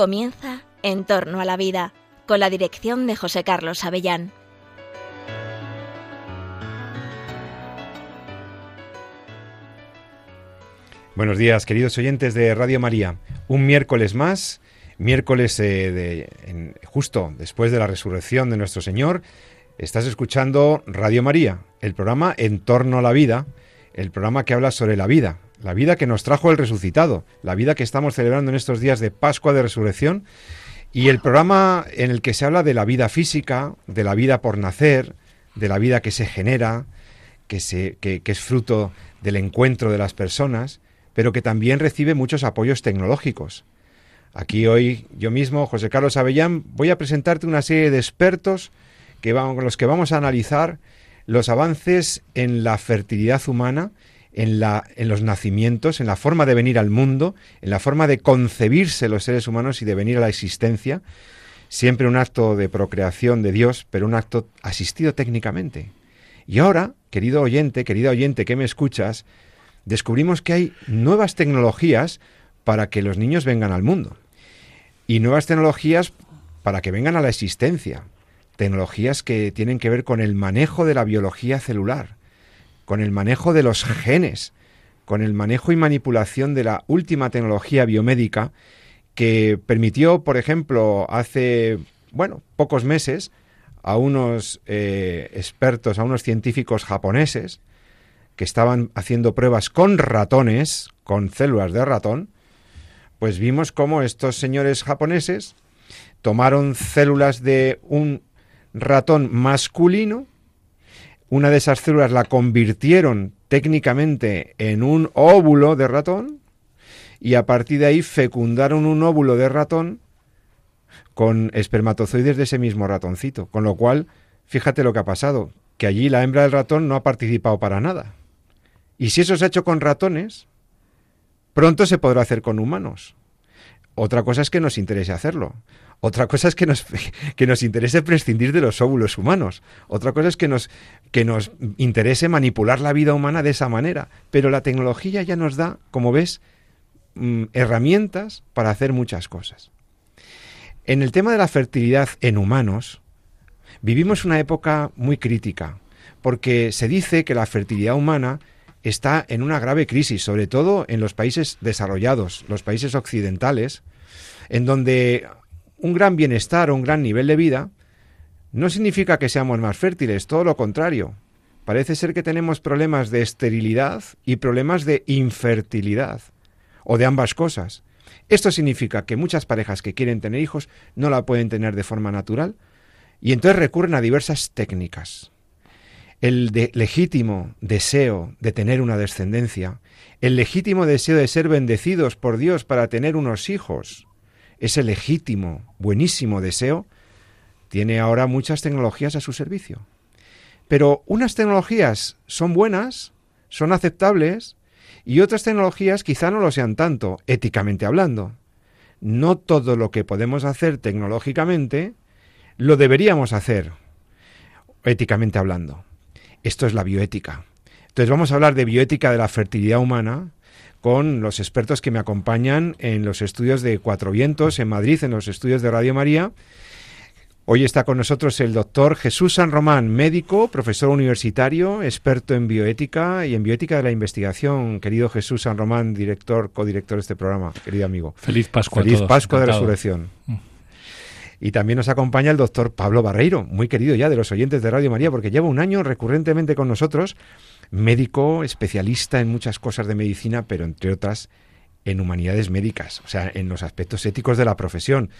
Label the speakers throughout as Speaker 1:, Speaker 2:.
Speaker 1: Comienza En torno a la vida, con la dirección de José Carlos Avellán.
Speaker 2: Buenos días, queridos oyentes de Radio María. Un miércoles más, miércoles eh, de, justo después de la resurrección de nuestro Señor, estás escuchando Radio María, el programa En torno a la vida, el programa que habla sobre la vida, la vida que nos trajo el resucitado, la vida que estamos celebrando en estos días de Pascua de Resurrección, y el programa en el que se habla de la vida física, de la vida por nacer, de la vida que se genera, que, se, que, es fruto del encuentro de las personas, pero que también recibe muchos apoyos tecnológicos. Aquí hoy yo mismo, José Carlos Avellán, voy a presentarte una serie de expertos que con los que vamos a analizar los avances en la fertilidad humana en, los nacimientos, en la forma de venir al mundo, en la forma de concebirse los seres humanos y de venir a la existencia, siempre un acto de procreación de Dios, pero un acto asistido técnicamente. Y ahora, querido oyente, querida oyente que me escuchas, descubrimos que hay nuevas tecnologías para que los niños vengan al mundo. Y nuevas tecnologías para que vengan a la existencia. Tecnologías que tienen que ver con el manejo de la biología celular, con el manejo de los genes, con el manejo y manipulación de la última tecnología biomédica que permitió, por ejemplo, hace, bueno, pocos meses, a unos eh, expertos, a unos científicos japoneses, que estaban haciendo pruebas con ratones, con células de ratón, pues vimos cómo estos señores japoneses tomaron células de un ratón masculino una de esas células la convirtieron técnicamente en un óvulo de ratón y a partir de ahí fecundaron un óvulo de ratón con espermatozoides de ese mismo ratoncito. Con lo cual, fíjate lo que ha pasado, que allí la hembra del ratón no ha participado para nada. Y si eso se ha hecho con ratones, pronto se podrá hacer con humanos. Otra cosa es que nos interese hacerlo. Otra cosa es que nos, que nos interese prescindir de los óvulos humanos. Otra cosa es que nos, que nos interese manipular la vida humana de esa manera. Pero la tecnología ya nos da, como ves, mm, herramientas para hacer muchas cosas. En el tema de la fertilidad en humanos, vivimos una época muy crítica, porque se dice que la fertilidad humana está en una grave crisis, sobre todo en los países desarrollados, los países occidentales, en donde un gran bienestar o un gran nivel de vida no significa que seamos más fértiles, todo lo contrario. Parece ser que tenemos problemas de esterilidad y problemas de infertilidad, o de ambas cosas. Esto significa que muchas parejas que quieren tener hijos no la pueden tener de forma natural y entonces recurren a diversas técnicas. El legítimo deseo de tener una descendencia, el legítimo deseo de ser bendecidos por Dios para tener unos hijos, ese legítimo, buenísimo deseo, tiene ahora muchas tecnologías a su servicio. Pero unas tecnologías son buenas, son aceptables, y otras tecnologías quizá no lo sean tanto, éticamente hablando. No todo lo que podemos hacer tecnológicamente lo deberíamos hacer, éticamente hablando. Esto es la bioética. Entonces vamos a hablar de bioética de la fertilidad humana, con los expertos que me acompañan en los estudios de Cuatro Vientos en Madrid, en los estudios de Radio María. Hoy está con nosotros el doctor Jesús San Román, médico, profesor universitario, experto en bioética y en bioética de la investigación. Querido Jesús San Román, director, codirector de este programa, querido amigo.
Speaker 3: Feliz Pascua.
Speaker 2: Feliz Pascua de Resurrección. Y también nos acompaña el doctor Pablo Barreiro, muy querido ya de los oyentes de Radio María, porque lleva un año recurrentemente con nosotros médico, especialista en muchas cosas de medicina, pero entre otras en humanidades médicas, o sea, en los aspectos éticos de la profesión.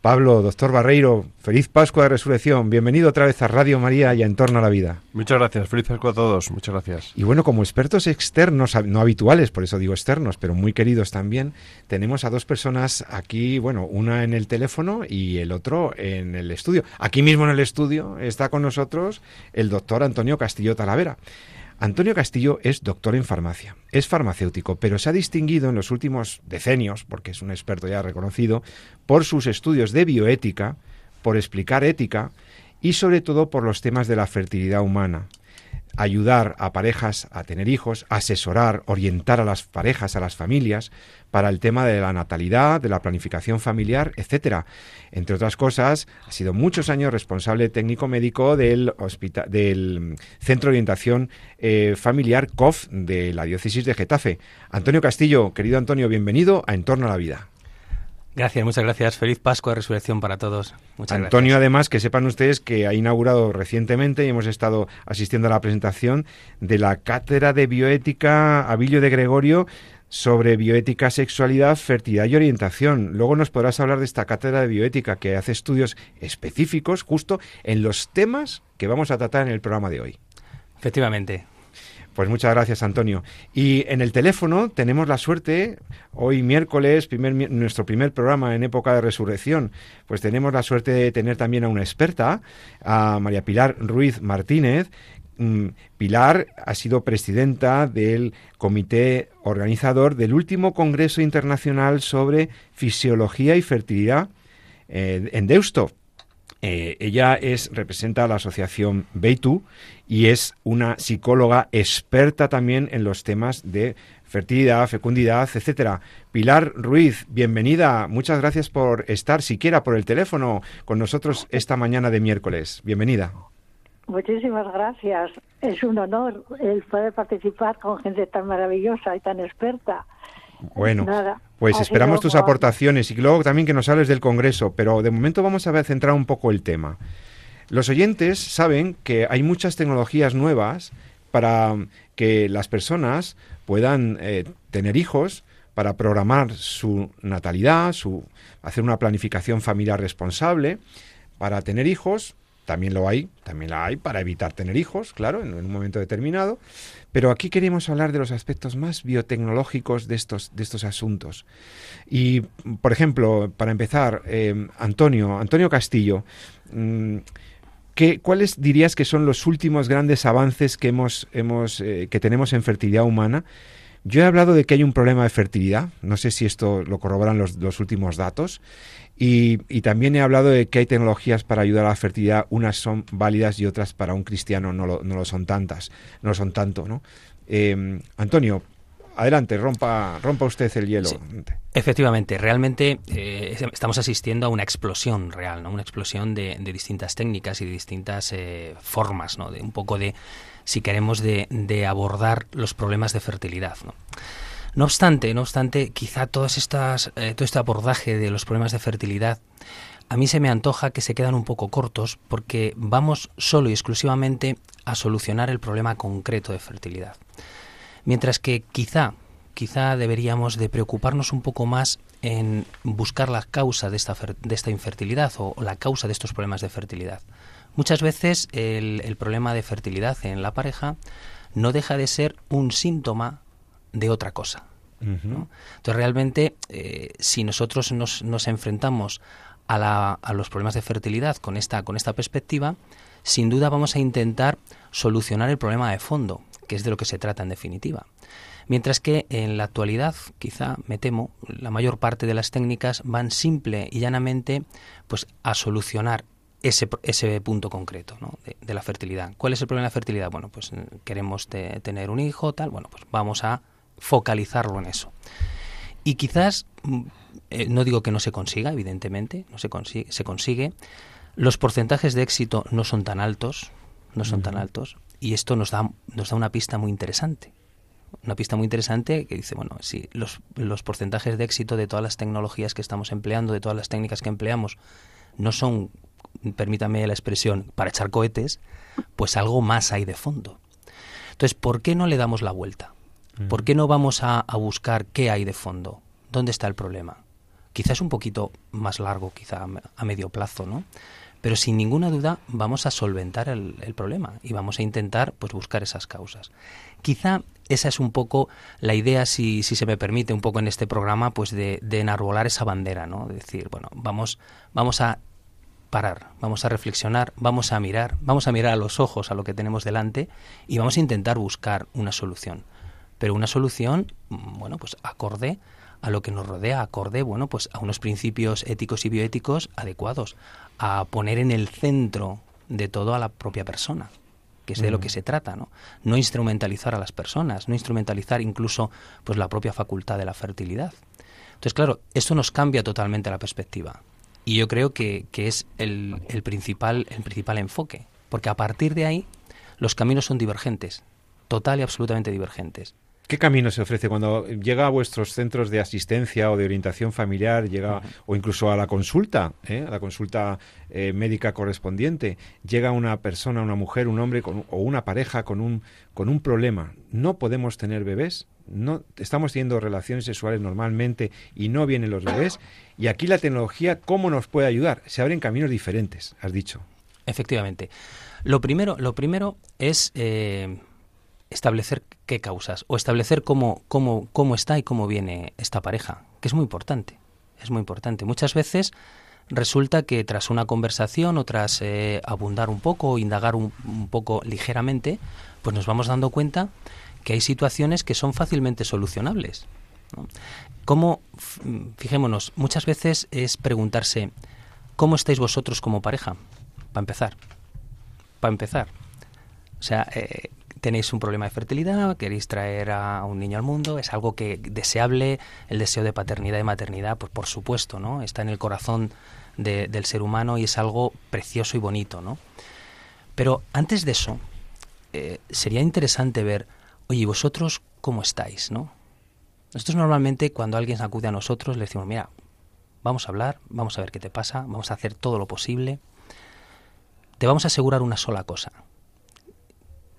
Speaker 2: Pablo, doctor Barreiro, feliz Pascua de Resurrección. Bienvenido otra vez a Radio María y a En torno a la vida.
Speaker 4: Muchas gracias, feliz Pascua a todos, muchas gracias.
Speaker 2: Y bueno, como expertos externos, no habituales, por eso digo externos, pero muy queridos también, tenemos a dos personas aquí, bueno, una en el teléfono y el otro en el estudio. Aquí mismo en el estudio está con nosotros el doctor Antonio Castillo Talavera. Antonio Castillo es doctor en farmacia, es farmacéutico, pero se ha distinguido en los últimos decenios, porque es un experto ya reconocido, por sus estudios de bioética, por explicar ética y sobre todo por los temas de la fertilidad humana. Ayudar a parejas a tener hijos, asesorar, orientar a las parejas, a las familias, para el tema de la natalidad, de la planificación familiar, etcétera. Entre otras cosas, ha sido muchos años responsable técnico médico del, del Centro de Orientación eh, Familiar COF de la Diócesis de Getafe. Antonio Castillo, querido Antonio, bienvenido a Entorno a la Vida.
Speaker 3: Gracias, muchas gracias. Feliz Pascua de Resurrección para todos.
Speaker 2: Muchas Antonio, además, que sepan ustedes que ha inaugurado recientemente y hemos estado asistiendo a la presentación de la Cátedra de Bioética Abilio de Gregorio sobre bioética, sexualidad, fertilidad y orientación. Luego nos podrás hablar de esta cátedra de bioética que hace estudios específicos justo en los temas que vamos a tratar en el programa de hoy.
Speaker 3: Efectivamente,
Speaker 2: pues muchas gracias, Antonio. Y en el teléfono tenemos la suerte, hoy miércoles, nuestro primer programa en época de resurrección, pues tenemos la suerte de tener también a una experta, a María Pilar Ruiz Martínez, mm, Pilar ha sido presidenta del comité organizador del último Congreso Internacional sobre Fisiología y Fertilidad eh, en Deusto. Eh, ella es, representa a la asociación Beitu y es una psicóloga experta también en los temas de fertilidad, fecundidad, etcétera. Pilar Ruiz, bienvenida. Muchas gracias por estar siquiera por el teléfono con nosotros esta mañana de miércoles. Bienvenida.
Speaker 5: Muchísimas gracias. Es un honor el poder participar con gente tan maravillosa y tan experta.
Speaker 2: Bueno, pues esperamos tus aportaciones y luego también que nos hables del Congreso, pero de momento vamos a centrar un poco el tema. Los oyentes saben que hay muchas tecnologías nuevas para que las personas puedan eh, tener hijos, para programar su natalidad, su, hacer una planificación familiar responsable, para tener hijos, también lo hay, también la hay para evitar tener hijos, claro, en, un momento determinado. Pero aquí queremos hablar de los aspectos más biotecnológicos de estos, de estos asuntos. Y, por ejemplo, para empezar, eh, Antonio, Antonio Castillo, mm, ¿qué, ¿cuáles dirías que son los últimos grandes avances que, hemos, hemos, eh, que tenemos en fertilidad humana? Yo he hablado de que hay un problema de fertilidad, no sé si esto lo corroboran los, últimos datos, y, también he hablado de que hay tecnologías para ayudar a la fertilidad, unas son válidas y otras para un cristiano no lo, son tantas, no lo son tanto, ¿no? Eh, Antonio, adelante, rompa, rompa usted el hielo.
Speaker 3: efectivamente, realmente eh, estamos asistiendo a una explosión real, ¿no? Una explosión de, distintas técnicas y de distintas eh, formas, ¿no? De un poco de, si queremos, de, abordar los problemas de fertilidad, ¿no? No obstante, no obstante, quizá todas estas, eh, todo este abordaje de los problemas de fertilidad a mí se me antoja que se quedan un poco cortos porque vamos solo y exclusivamente a solucionar el problema concreto de fertilidad. Mientras que quizá, quizá deberíamos de preocuparnos un poco más en buscar la causa de esta, de esta infertilidad o, la causa de estos problemas de fertilidad. Muchas veces el, el problema de fertilidad en la pareja no deja de ser un síntoma de otra cosa. Entonces, realmente, eh, si nosotros nos, nos enfrentamos a, la, a, los problemas de fertilidad con esta, con esta perspectiva, sin duda vamos a intentar solucionar el problema de fondo, que es de lo que se trata en definitiva. Mientras que en la actualidad, quizá me temo, la mayor parte de las técnicas van simple y llanamente pues, a solucionar ese, ese punto concreto de, la fertilidad. ¿Cuál es el problema de la fertilidad? Bueno, pues queremos tener un hijo, tal, bueno, pues vamos a focalizarlo en eso. Y quizás, mm, eh, no digo que no se consiga, evidentemente, no se consigue, se consigue. Los porcentajes de éxito no son tan altos, no son tan altos, y esto nos da, nos da una pista muy interesante. Una pista muy interesante que dice, bueno, si los, los porcentajes de éxito de todas las tecnologías que estamos empleando, de todas las técnicas que empleamos, no son, permítame la expresión, para echar cohetes, pues algo más hay de fondo. Entonces, ¿por qué no le damos la vuelta? ¿Por qué no vamos a, buscar qué hay de fondo? ¿Dónde está el problema? Quizás un poquito más largo, quizá a medio plazo, ¿no? Pero sin ninguna duda vamos a solventar el, problema y vamos a intentar pues buscar esas causas. Quizá esa es un poco la idea, si, si se me permite, un poco en este programa, pues de, de enarbolar esa bandera, ¿no? De decir, bueno, vamos, vamos a parar, vamos a reflexionar, vamos a mirar, vamos a mirar a los ojos a lo que tenemos delante y vamos a intentar buscar una solución pero una solución, mm, bueno, pues acorde a lo que nos rodea, acorde, bueno, pues a unos principios éticos y bioéticos adecuados, a poner en el centro de todo a la propia persona, que es de lo que se trata, ¿no? No instrumentalizar a las personas, no instrumentalizar incluso pues la propia facultad de la fertilidad. Entonces, claro, esto nos cambia totalmente la perspectiva. Y yo creo que, que es el, el, principal, el principal enfoque. Porque a partir de ahí, los caminos son divergentes, total y absolutamente divergentes.
Speaker 2: ¿Qué camino se ofrece cuando llega a vuestros centros de asistencia o de orientación familiar, llega o incluso a la consulta, ¿eh? a la consulta eh, médica correspondiente, llega una persona, una mujer, un hombre o una pareja con un con un problema? No podemos tener bebés, no estamos teniendo relaciones sexuales normalmente y no vienen los bebés. Y aquí la tecnología, ¿cómo nos puede ayudar? Se abren caminos diferentes, has dicho.
Speaker 3: Efectivamente. Lo primero, lo primero es eh, establecer qué causas o establecer cómo, cómo, cómo está y cómo viene esta pareja, que es muy importante. Es muy importante. Muchas veces resulta que tras una conversación o tras eh, abundar un poco o indagar un, un, poco ligeramente, pues nos vamos dando cuenta que hay situaciones que son fácilmente solucionables. ¿Cómo, fijémonos, muchas veces es preguntarse, ¿cómo estáis vosotros como pareja? Para empezar. Para empezar. O sea, eh, tenéis un problema de fertilidad, queréis traer a un niño al mundo, es algo que deseable, el deseo de paternidad y maternidad, pues por supuesto, ¿no? Está en el corazón de, del ser humano y es algo precioso y bonito, ¿no? Pero antes de eso, eh, sería interesante ver, oye, ¿vosotros cómo estáis, no? Nosotros normalmente cuando alguien acude a nosotros le decimos, mira, vamos a hablar, vamos a ver qué te pasa, vamos a hacer todo lo posible. Te vamos a asegurar una sola cosa,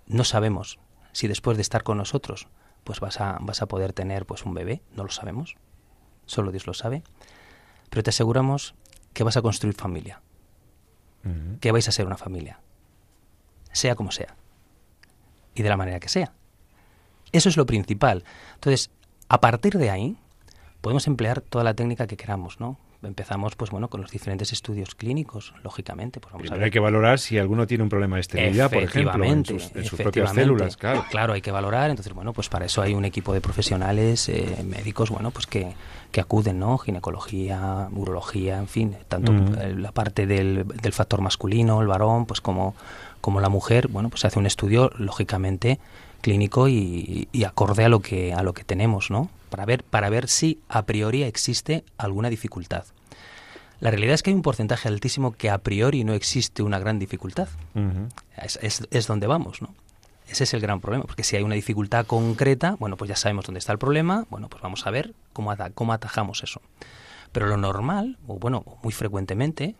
Speaker 3: no sabemos si después de estar con nosotros pues vas a, vas a poder tener pues un bebé, no lo sabemos, solo Dios lo sabe, pero te aseguramos que vas a construir familia, uh -huh. que vais a ser una familia, sea como sea, y de la manera que sea. Eso es lo principal. Entonces, a partir de ahí, podemos emplear toda la técnica que queramos, ¿no? empezamos pues bueno con los diferentes estudios clínicos lógicamente pues vamos
Speaker 2: Primero
Speaker 3: a ver.
Speaker 2: hay que valorar si alguno tiene un problema de esterilidad por ejemplo en sus, en sus propias células claro
Speaker 3: claro hay que valorar entonces bueno pues para eso hay un equipo de profesionales eh, médicos bueno pues que, que acuden no ginecología urología en fin tanto mm. la parte del, del factor masculino el varón pues como como la mujer bueno pues se hace un estudio lógicamente clínico y, y, acorde a lo que a lo que tenemos, ¿no? Para ver para ver si a priori existe alguna dificultad. La realidad es que hay un porcentaje altísimo que a priori no existe una gran dificultad. Uh -huh. es, es, es, donde vamos, ¿no? Ese es el gran problema, porque si hay una dificultad concreta, bueno, pues ya sabemos dónde está el problema, bueno, pues vamos a ver cómo, cómo atajamos eso. Pero lo normal, o bueno, muy frecuentemente,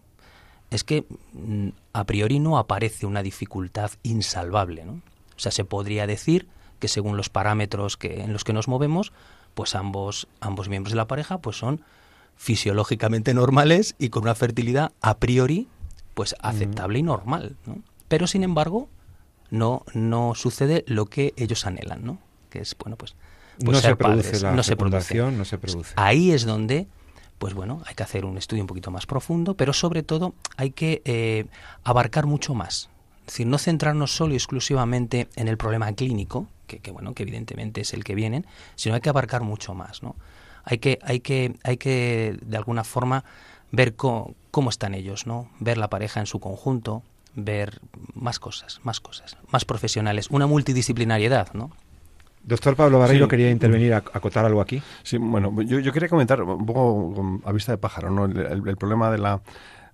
Speaker 3: es que mm, a priori no aparece una dificultad insalvable, ¿no? O sea, se podría decir que según los parámetros que, en los que nos movemos, pues ambos, ambos miembros de la pareja pues son fisiológicamente normales y con una fertilidad a priori pues aceptable y normal. ¿no? Pero sin embargo, no, no sucede lo que ellos anhelan, ¿no? Que es, bueno, pues, pues
Speaker 2: no
Speaker 3: ser
Speaker 2: se produce
Speaker 3: padres.
Speaker 2: la
Speaker 3: no se produce.
Speaker 2: no se produce.
Speaker 3: Ahí es donde pues bueno, hay que hacer un estudio un poquito más profundo, pero sobre todo hay que eh, abarcar mucho más. Es decir, no centrarnos solo y exclusivamente en el problema clínico, que, que, bueno, que evidentemente es el que vienen, sino hay que abarcar mucho más, ¿no? Hay que, hay que, hay que de alguna forma ver cómo, cómo están ellos, ¿no? Ver la pareja en su conjunto, ver más cosas, más cosas, más profesionales, una multidisciplinariedad, ¿no?
Speaker 2: Doctor Pablo Barreiro sí. quería intervenir, a, acotar algo aquí.
Speaker 4: Sí, bueno, yo, yo, quería comentar un poco a vista de pájaro, ¿no? El, el, el problema de la,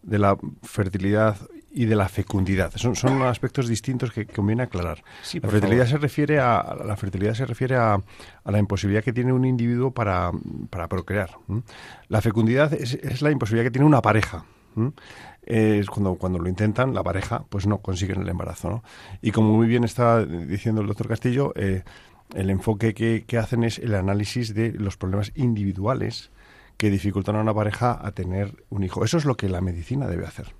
Speaker 4: de la fertilidad y de la fecundidad. Son, son aspectos distintos que conviene aclarar.
Speaker 2: Sí,
Speaker 4: la fertilidad favor. se refiere a la fertilidad se refiere a, a, la imposibilidad que tiene un individuo para, para procrear. La fecundidad es, es, la imposibilidad que tiene una pareja. Es cuando, cuando lo intentan, la pareja, pues no consiguen el embarazo. ¿no? Y como muy bien está diciendo el doctor Castillo, eh, el enfoque que, que hacen es el análisis de los problemas individuales que dificultan a una pareja a tener un hijo. Eso es lo que la medicina debe hacer.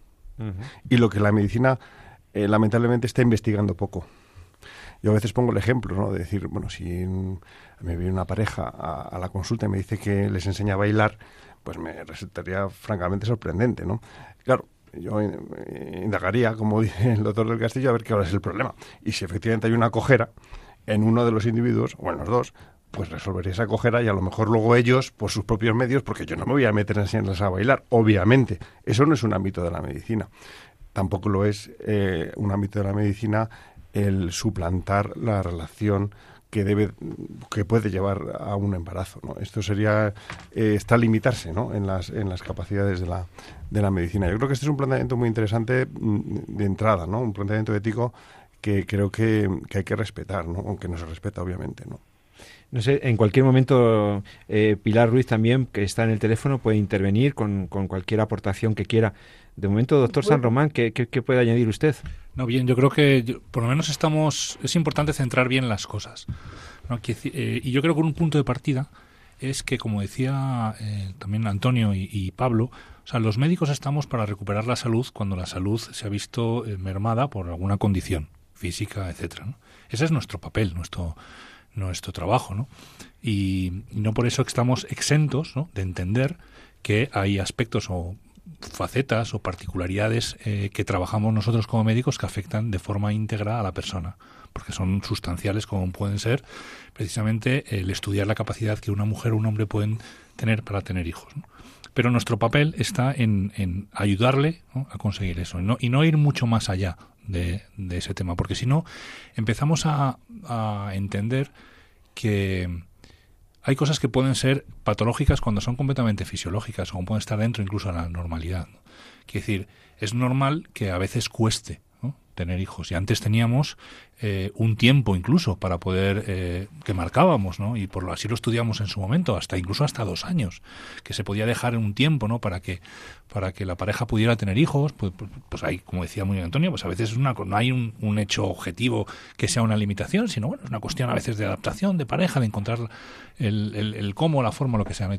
Speaker 4: Y lo que la medicina eh, lamentablemente está investigando poco. Yo a veces pongo el ejemplo, ¿no? De decir, bueno, si me viene una pareja a, la consulta y me dice que les enseña a bailar, pues me resultaría francamente sorprendente, ¿no? Claro, yo indagaría, como dice el doctor del Castillo, a ver qué es el problema. Y si efectivamente hay una cojera en uno de los individuos, o en los dos, pues resolvería esa cojera y a lo mejor luego ellos, por sus propios medios, porque yo no me voy a meter a enseñarles a bailar, obviamente. Eso no es un ámbito de la medicina. Tampoco lo es eh, un ámbito de la medicina el suplantar la relación que debe que puede llevar a un embarazo ¿no? esto sería eh, está limitarse ¿no? en las en las capacidades de la de la medicina yo creo que este es un planteamiento muy interesante mm, de entrada no un planteamiento ético que creo que, que hay que respetar ¿no? aunque no se respeta obviamente no
Speaker 2: no sé, en cualquier momento eh, Pilar Ruiz también, que está en el teléfono, puede intervenir con, con cualquier aportación que quiera. De momento, doctor San Román, ¿qué, ¿qué, puede añadir usted?
Speaker 6: No, bien, yo creo que por lo menos estamos. Es importante centrar bien las cosas. Eh, y yo creo que un punto de partida es que, como decía eh, también Antonio y, Pablo, o sea, los médicos estamos para recuperar la salud cuando la salud se ha visto mermada por alguna condición física, etcétera. Ese es nuestro papel, nuestro nuestro trabajo, ¿no? Y, no por eso estamos exentos ¿no? de entender que hay aspectos o facetas o particularidades eh, que trabajamos nosotros como médicos que afectan de forma íntegra a la persona, porque son sustanciales como pueden ser precisamente el estudiar la capacidad que una mujer o un hombre pueden tener para tener hijos. Pero nuestro papel está en, ayudarle a conseguir eso y no ir mucho más allá de, ese tema, porque si no empezamos a entender que hay cosas que pueden ser patológicas cuando son completamente fisiológicas o pueden estar dentro incluso de la normalidad. Decir, es normal que a veces cueste tener hijos. Y antes teníamos eh, un tiempo incluso para poder, eh, que marcábamos, ¿no? Y por lo así lo estudiamos en su momento, hasta incluso hasta dos años, que se podía dejar un tiempo, ¿no? Para que, para que la pareja pudiera tener hijos, pues, pues, pues hay, como decía muy bien Antonio, pues a veces es una, no hay un, un, hecho objetivo que sea una limitación, sino bueno, es una cuestión a veces de adaptación, de pareja, de encontrar el, el, el cómo, la forma, lo que sea.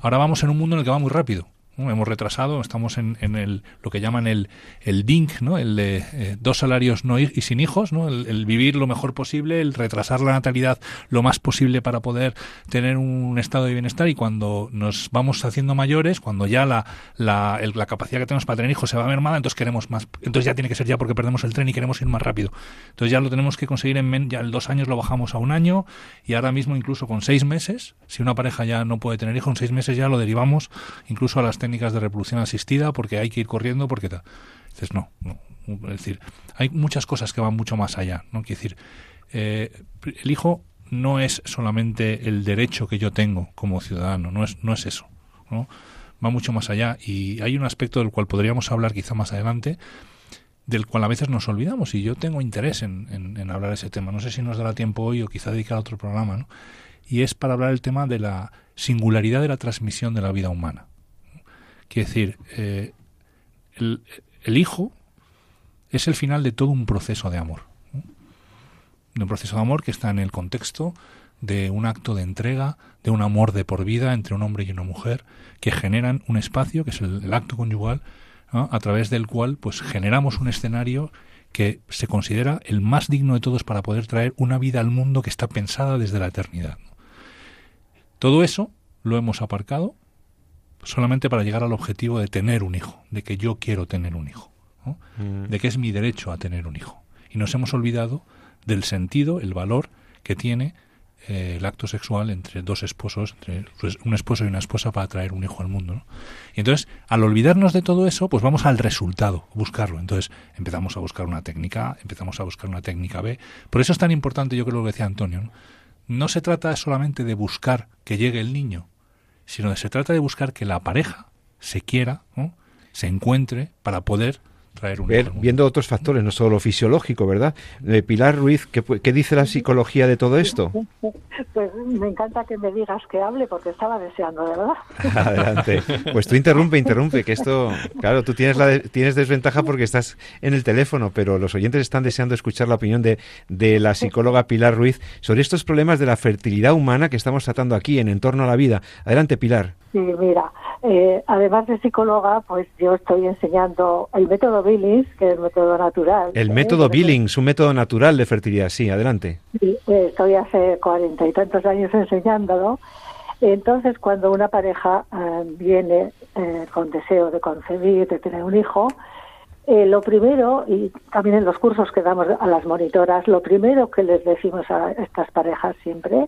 Speaker 6: Ahora vamos en un mundo en el que va muy rápido Hemos retrasado, estamos en, en, el, lo que llaman el, el DINC, ¿no? el de eh, dos salarios no y sin hijos, ¿no? El, vivir lo mejor posible, el retrasar la natalidad lo más posible para poder tener un estado de bienestar y cuando nos vamos haciendo mayores, cuando ya la, la, la capacidad que tenemos para tener hijos se va mermada, entonces queremos más. Entonces ya tiene que ser ya porque perdemos el tren y queremos ir más rápido. Entonces ya lo tenemos que conseguir en ya en dos años lo bajamos a un año y ahora mismo incluso con seis meses, si una pareja ya no puede tener hijos, en seis meses ya lo derivamos incluso a las técnicas de reproducción asistida porque hay que ir corriendo porque tal. Dices, no, Es decir, hay muchas cosas que van mucho más allá, ¿no? Quiere decir, eh, el hijo no es solamente el derecho que yo tengo como ciudadano, no es, no es eso, ¿no? Va mucho más allá y hay un aspecto del cual podríamos hablar quizá más adelante, del cual a veces nos olvidamos y yo tengo interés en, hablar ese tema. No sé si nos dará tiempo hoy o quizá dedicar a otro programa, ¿no? Y es para hablar del tema de la singularidad de la transmisión de la vida humana. Quiere decir, eh, el, hijo es el final de todo un proceso de amor. De un proceso de amor que está en el contexto de un acto de entrega, de un amor de por vida entre un hombre y una mujer, que generan un espacio, que es el, acto conyugal, a través del cual pues generamos un escenario que se considera el más digno de todos para poder traer una vida al mundo que está pensada desde la eternidad. Todo eso lo hemos aparcado solamente para llegar al objetivo de tener un hijo, de que yo quiero tener un hijo, mm. de que es mi derecho a tener un hijo. Y nos hemos olvidado del sentido, el valor que tiene eh, el acto sexual entre dos esposos, entre pues, un esposo y una esposa para traer un hijo al mundo. Y entonces, al olvidarnos de todo eso, pues vamos al resultado, buscarlo. Entonces, empezamos a buscar una técnica A, empezamos a buscar una técnica B. Por eso es tan importante, yo creo que decía Antonio, ¿no? no se trata solamente de buscar que llegue el niño, sino se trata de buscar que la pareja se quiera, se encuentre para poder traer un
Speaker 2: Ver, Viendo otros factores, no solo lo fisiológico, ¿verdad? Eh, Pilar Ruiz, ¿qué, ¿qué, dice la psicología de todo esto?
Speaker 5: Pues me encanta que me digas que hable porque estaba deseando, de verdad.
Speaker 2: Adelante. Pues tú interrumpe, interrumpe, que esto, claro, tú tienes, la tienes desventaja porque estás en el teléfono, pero los oyentes están deseando escuchar la opinión de, de la psicóloga Pilar Ruiz sobre estos problemas de la fertilidad humana que estamos tratando aquí en Entorno a la Vida. Adelante, Pilar.
Speaker 5: Sí, mira, eh, además de psicóloga, pues yo estoy enseñando el método Billings, que es el método natural.
Speaker 2: El ¿eh? método Billings, un método natural de fertilidad, sí, adelante.
Speaker 5: Sí, eh, estoy hace cuarenta y tantos años enseñándolo. Entonces, cuando una pareja viene con deseo de concebir, de tener un hijo, lo primero, y también en los cursos que damos a las monitoras, lo primero que les decimos a estas parejas siempre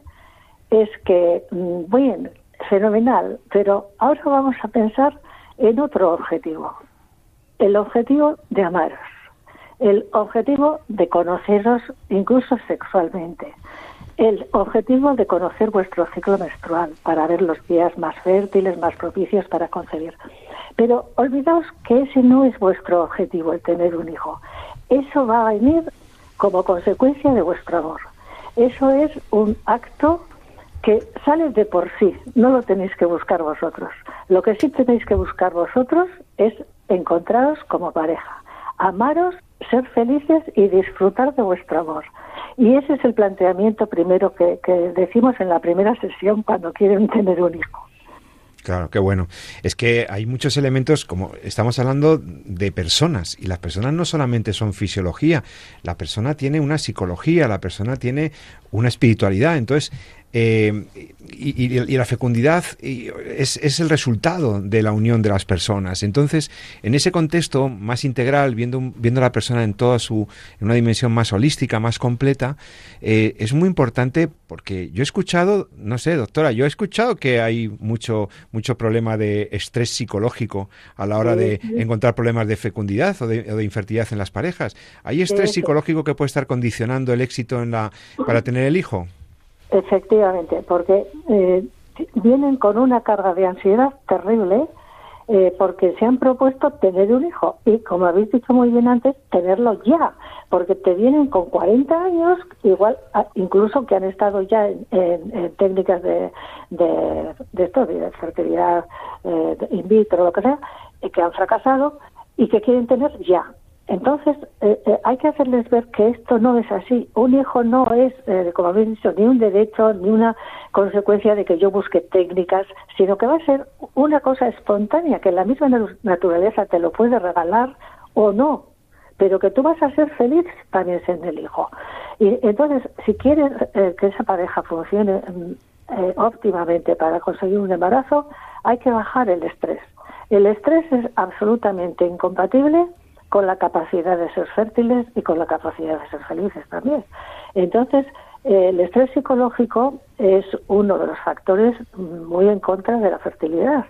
Speaker 5: es que, mm, bien, fenomenal, pero ahora vamos a pensar en otro objetivo, el objetivo de amaros. el objetivo de conoceros incluso sexualmente, el objetivo de conocer vuestro ciclo menstrual para ver los días más fértiles, más propicios para concebir. Pero olvidaos que ese no es vuestro objetivo, el tener un hijo. Eso va a venir como consecuencia de vuestro amor. Eso es un acto que sale de por sí, no lo tenéis que buscar vosotros. Lo que sí tenéis que buscar vosotros es encontraros como pareja, amaros, ser felices y disfrutar de vuestro amor. Y ese es el planteamiento primero que, que decimos en la primera sesión cuando quieren tener un hijo.
Speaker 2: Claro, qué bueno. Es que hay muchos elementos, como estamos hablando de personas, y las personas no solamente son fisiología, la persona tiene una psicología, la persona tiene una espiritualidad. Entonces, eh, y, la fecundidad es, el resultado de la unión de las personas. Entonces, en ese contexto más integral, viendo, viendo a la persona en toda su, en una dimensión más holística, más completa, eh, es muy importante porque yo he escuchado, no sé, doctora, yo he escuchado que hay mucho, mucho problema de estrés psicológico a la hora de encontrar problemas de fecundidad o de, o de infertilidad en las parejas. ¿Hay estrés psicológico que puede estar condicionando el éxito en la, para tener el hijo?
Speaker 5: Efectivamente, porque eh, vienen con una carga de ansiedad terrible eh, porque se han propuesto tener un hijo y, como habéis dicho muy bien antes, tenerlo ya, porque te vienen con 40 años, igual incluso que han estado ya en, técnicas de, de, de, esto, de fertilidad eh, in vitro, lo que sea, y que han fracasado y que quieren tener ya. Entonces, eh, eh, hay que hacerles ver que esto no es así. Un hijo no es, eh, como habéis dicho, ni un derecho ni una consecuencia de que yo busque técnicas, sino que va a ser una cosa espontánea, que la misma naturaleza te lo puede regalar o no, pero que tú vas a ser feliz también siendo el hijo. Y entonces, si quieres que esa pareja funcione mm, óptimamente para conseguir un embarazo, hay que bajar el estrés. El estrés es absolutamente incompatible con la capacidad de ser fértiles y con la capacidad de ser felices también. Entonces, el estrés psicológico es uno de los factores muy en contra de la fertilidad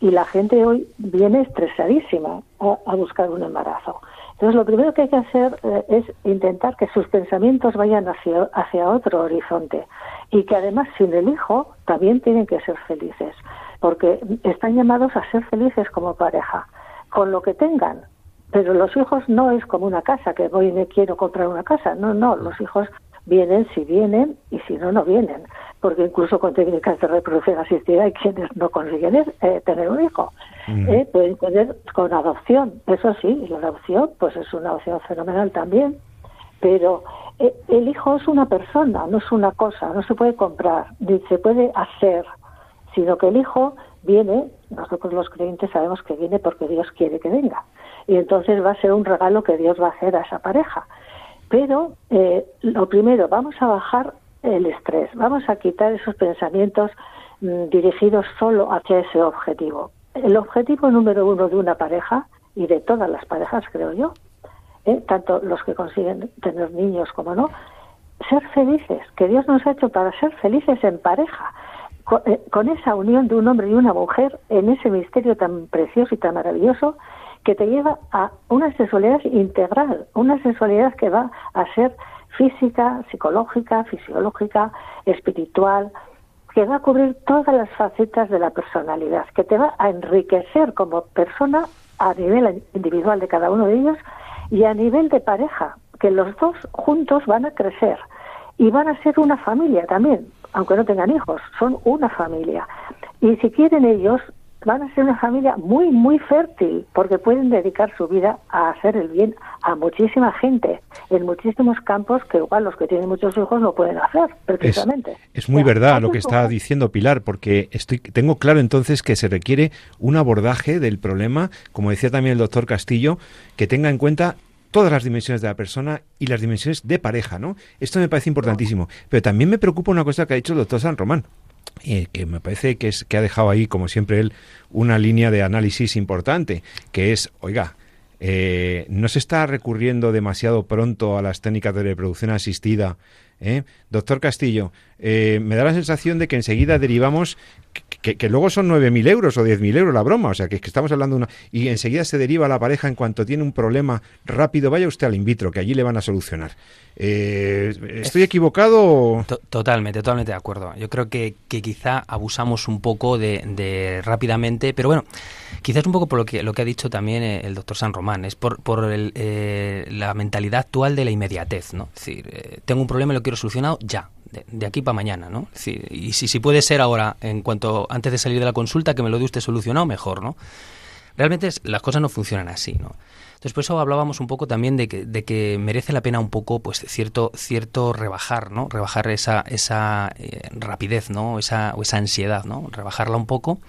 Speaker 5: y la gente hoy viene estresadísima a, buscar un embarazo. Entonces, lo primero que hay que hacer eh, es intentar que sus pensamientos vayan hacia, hacia otro horizonte y que además sin el hijo también tienen que ser felices, porque están llamados a ser felices como pareja, con lo que tengan, pero los hijos no es como una casa, que voy y me quiero comprar una casa. No, no, los hijos vienen si vienen y si no, no vienen. Porque incluso con técnicas de reproducción asistida hay quienes no consiguen eh, tener un hijo. Eh, pueden tener con adopción, eso sí, la adopción pues es una opción fenomenal también. Pero eh, el hijo es una persona, no es una cosa, no se puede comprar, ni se puede hacer, sino que el hijo viene, nosotros los creyentes sabemos que viene porque Dios quiere que venga y entonces va a ser un regalo que Dios va a hacer a esa pareja. Pero eh, lo primero, vamos a bajar el estrés, vamos a quitar esos pensamientos mm, dirigidos solo hacia ese objetivo. El objetivo número uno de una pareja y de todas las parejas, creo yo, ¿eh? tanto los que consiguen tener niños como no, ser felices, que Dios nos ha hecho para ser felices en pareja, con, eh, con esa unión de un hombre y una mujer en ese misterio tan precioso y tan maravilloso que te lleva a una sexualidad integral, una sexualidad que va a ser física, psicológica, fisiológica, espiritual, que va a cubrir todas las facetas de la personalidad, que te va a enriquecer como persona a nivel individual de cada uno de ellos y a nivel de pareja, que los dos juntos van a crecer y van a ser una familia también, aunque no tengan hijos, son una familia. Y si quieren ellos, van a ser una familia muy, muy fértil, porque pueden dedicar su vida a hacer el bien a muchísima gente, en muchísimos campos que igual los que tienen muchos hijos no pueden hacer, precisamente.
Speaker 2: Es, muy verdad lo que está diciendo Pilar, porque estoy, tengo claro entonces que se requiere un abordaje del problema, como decía también el doctor Castillo, que tenga en cuenta todas las dimensiones de la persona y las dimensiones de pareja, ¿no? Esto me parece importantísimo. Pero también me preocupa una cosa que ha dicho el doctor San Román que me parece que, es, que ha dejado ahí, como siempre él, una línea de análisis importante, que es, oiga, eh, no se está recurriendo demasiado pronto a las técnicas de reproducción asistida. ¿eh? Doctor Castillo, eh, me da la sensación de que enseguida derivamos que, luego son 9.000 euros o 10.000 euros la broma, o sea, que, que estamos hablando de una... Y enseguida se deriva la pareja en cuanto tiene un problema rápido, vaya usted al in vitro, que allí le van a solucionar. Eh, ¿Estoy equivocado?
Speaker 3: Totalmente, totalmente de acuerdo. Yo creo que, que quizá abusamos un poco de, rápidamente, pero bueno, quizás un poco por lo que, lo que ha dicho también eh, el doctor San Román, es por, por eh, la mentalidad actual de la inmediatez, ¿no? Es decir, tengo un problema y lo quiero solucionado ya, de, aquí para mañana, ¿no? y si, si puede ser ahora, en cuanto antes de salir de la consulta, que me lo dé usted solucionado, mejor, ¿no? Realmente las cosas no funcionan así, ¿no? Entonces, por eso hablábamos un poco también de que, de que merece la pena un poco, pues, cierto, cierto rebajar, ¿no? Rebajar esa, esa eh, rapidez, ¿no? Esa, o esa ansiedad, ¿no? Rebajarla un poco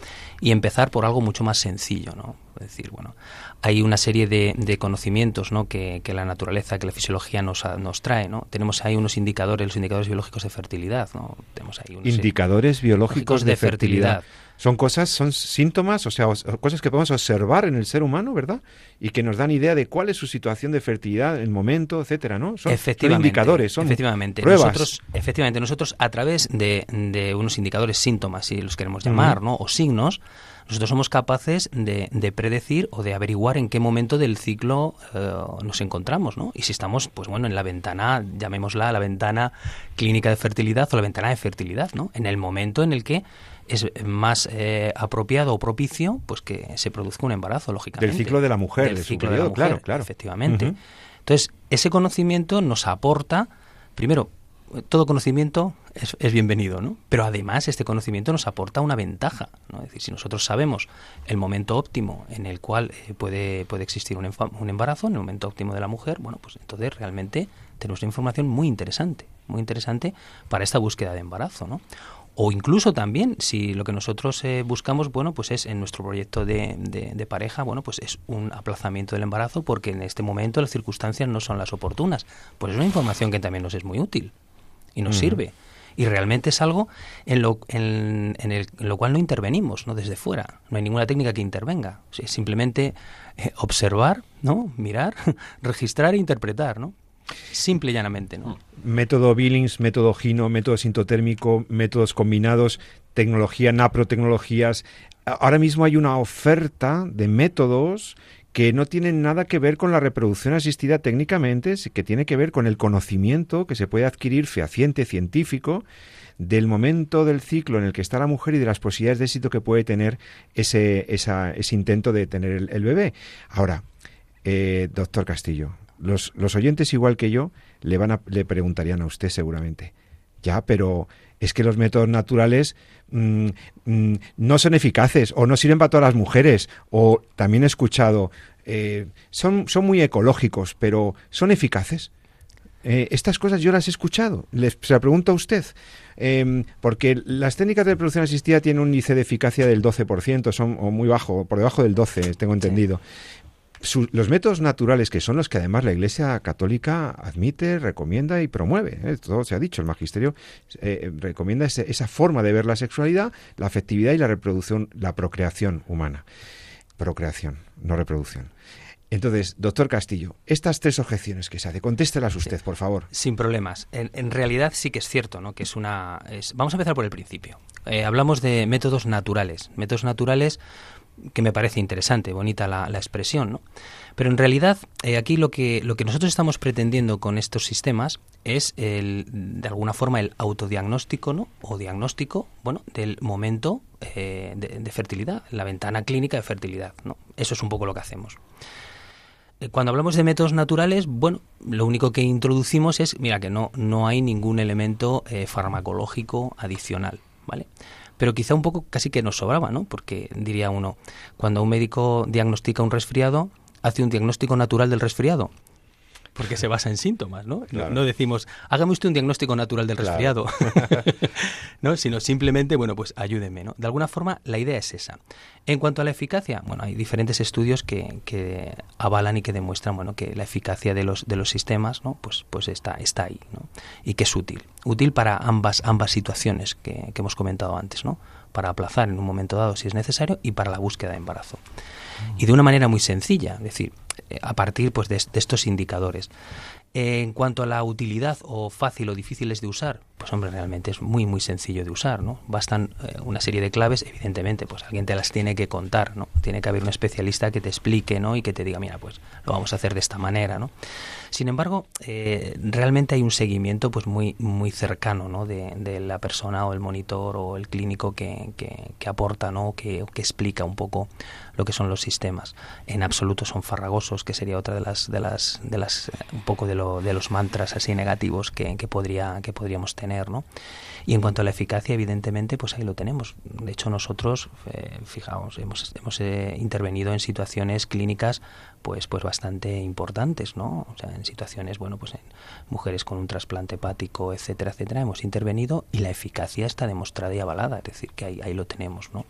Speaker 3: y empezar por algo mucho más sencillo, ¿no? Es decir, bueno, hay una serie de, de conocimientos, ¿no? Que, que, la naturaleza, que la fisiología nos, nos trae, ¿no? Tenemos ahí unos indicadores, los indicadores biológicos de fertilidad, ¿no? Tenemos
Speaker 2: ahí unos indicadores biológicos de, fertilidad son cosas, son síntomas, o sea, cosas que podemos observar en el ser humano, ¿verdad? Y que nos dan idea de cuál es su situación de fertilidad, el momento, etcétera, ¿no?
Speaker 3: Son, indicadores, son efectivamente. pruebas. Nosotros, efectivamente, nosotros a través de, de, unos indicadores, síntomas, si los queremos llamar, ¿no? O signos, nosotros somos capaces de, de, predecir o de averiguar en qué momento del ciclo eh, nos encontramos, ¿no? Y si estamos, pues bueno, en la ventana, llamémosla la ventana clínica de fertilidad o la ventana de fertilidad, ¿no? En el momento en el que es más eh, apropiado o propicio pues que se produzca un embarazo, lógicamente.
Speaker 2: Del ciclo de la mujer,
Speaker 3: del ciclo de la mujer, claro, claro. Efectivamente. Entonces, ese conocimiento nos aporta, primero, todo conocimiento es, bienvenido, ¿no? Pero además este conocimiento nos aporta una ventaja, ¿no? Es decir, si nosotros sabemos el momento óptimo en el cual eh, puede, puede existir un, un, embarazo, en el momento óptimo de la mujer, bueno, pues entonces realmente tenemos una información muy interesante, muy interesante para esta búsqueda de embarazo, ¿no? o incluso también si lo que nosotros eh, buscamos bueno pues es en nuestro proyecto de, de, pareja bueno pues es un aplazamiento del embarazo porque en este momento las circunstancias no son las oportunas pues es una información que también nos es muy útil y nos sirve. Y realmente es algo en lo, en, el, lo cual no intervenimos no desde fuera. No hay ninguna técnica que intervenga. Es simplemente eh, observar no mirar registrar e interpretar no Simple y llanamente, ¿no?
Speaker 2: Método Billings, método Gino, método sintotérmico, métodos combinados, tecnología, naprotecnologías. Ahora mismo hay una oferta de métodos que no tienen nada que ver con la reproducción asistida técnicamente, que tiene que ver con el conocimiento que se puede adquirir fehaciente, científico, del momento del ciclo en el que está la mujer y de las posibilidades de éxito que puede tener ese, ese intento de tener el, bebé. Ahora, eh, doctor Castillo, los, los oyentes, igual que yo, le, van a, le preguntarían a usted seguramente. Ya, pero es que los métodos naturales mm, mm, no son eficaces o no sirven para todas las mujeres. O también he escuchado, eh, son, son muy ecológicos, pero ¿son eficaces? Eh, estas cosas yo las he escuchado. Les, se la pregunto a usted. Em, porque las técnicas de reproducción asistida tienen un índice de eficacia del 12%, son o muy bajo, por debajo del 12, tengo entendido los métodos naturales, que son los que además la Iglesia Católica admite, recomienda y promueve, ¿eh? todo se ha dicho, el Magisterio eh, recomienda esa forma de ver la sexualidad, la afectividad y la reproducción, la procreación humana. Procreación, no reproducción. Entonces, doctor Castillo, estas tres objeciones que se hace, contéstelas usted, por favor.
Speaker 3: Sin problemas. En, realidad sí que es cierto, ¿no? Que es una. Vamos a empezar por el principio. Eh, hablamos de métodos naturales. Métodos naturales que me parece interesante, bonita la, expresión, ¿no? Pero en realidad eh, aquí lo que, lo que nosotros estamos pretendiendo con estos sistemas es el, de alguna forma el autodiagnóstico ¿no? o diagnóstico bueno, del momento eh, de, fertilidad, la ventana clínica de fertilidad. ¿no? Eso es un poco lo que hacemos. Eh, cuando hablamos de métodos naturales, bueno, lo único que introducimos es, mira, que no, no hay ningún elemento farmacológico adicional, ¿vale? Pero quizá un poco casi que nos sobraba, ¿no? Porque diría uno, cuando un médico diagnostica un resfriado, hace un diagnóstico natural del resfriado porque se basa en síntomas, ¿no? No, decimos, hágame usted un diagnóstico natural del resfriado, ¿no? Sino simplemente, bueno, pues ayúdeme, ¿no? De alguna forma, la idea es esa. En cuanto a la eficacia, bueno, hay diferentes estudios que, que avalan y que demuestran, bueno, que la eficacia de los, de los sistemas, ¿no? Pues, pues está, está ahí, ¿no? Y que es útil. Útil para ambas, ambas situaciones que, que hemos comentado antes, ¿no? Para aplazar en un momento dado si es necesario y para la búsqueda de embarazo. Y de una manera muy sencilla, es decir, a partir pues, de, estos indicadores. en cuanto a la utilidad o fácil o difíciles de usar, pues hombre, realmente es muy muy sencillo de usar, ¿no? Bastan eh, una serie de claves, evidentemente, pues alguien te las tiene que contar, ¿no? Tiene que haber un especialista que te explique, ¿no? Y que te diga, mira, pues lo vamos a hacer de esta manera, ¿no? Sin embargo, eh, realmente hay un seguimiento pues muy muy cercano, ¿no? De, la persona o el monitor o el clínico que, que, que aporta, ¿no? Que, que explica un poco lo que son los sistemas. En absoluto son farragosos, que sería otra de las de las de las eh, un poco de, lo, de los mantras así negativos que, que podría que podríamos tener, ¿no? Y en cuanto a la eficacia, evidentemente, pues ahí lo tenemos. De hecho, nosotros, eh, fijaos, hemos, hemos eh, intervenido en situaciones clínicas pues pues bastante importantes, ¿no? O sea, en situaciones, bueno, pues en mujeres con un trasplante hepático, etcétera, etcétera, hemos intervenido y la eficacia está demostrada y avalada, es decir, que ahí, ahí lo tenemos, ¿no?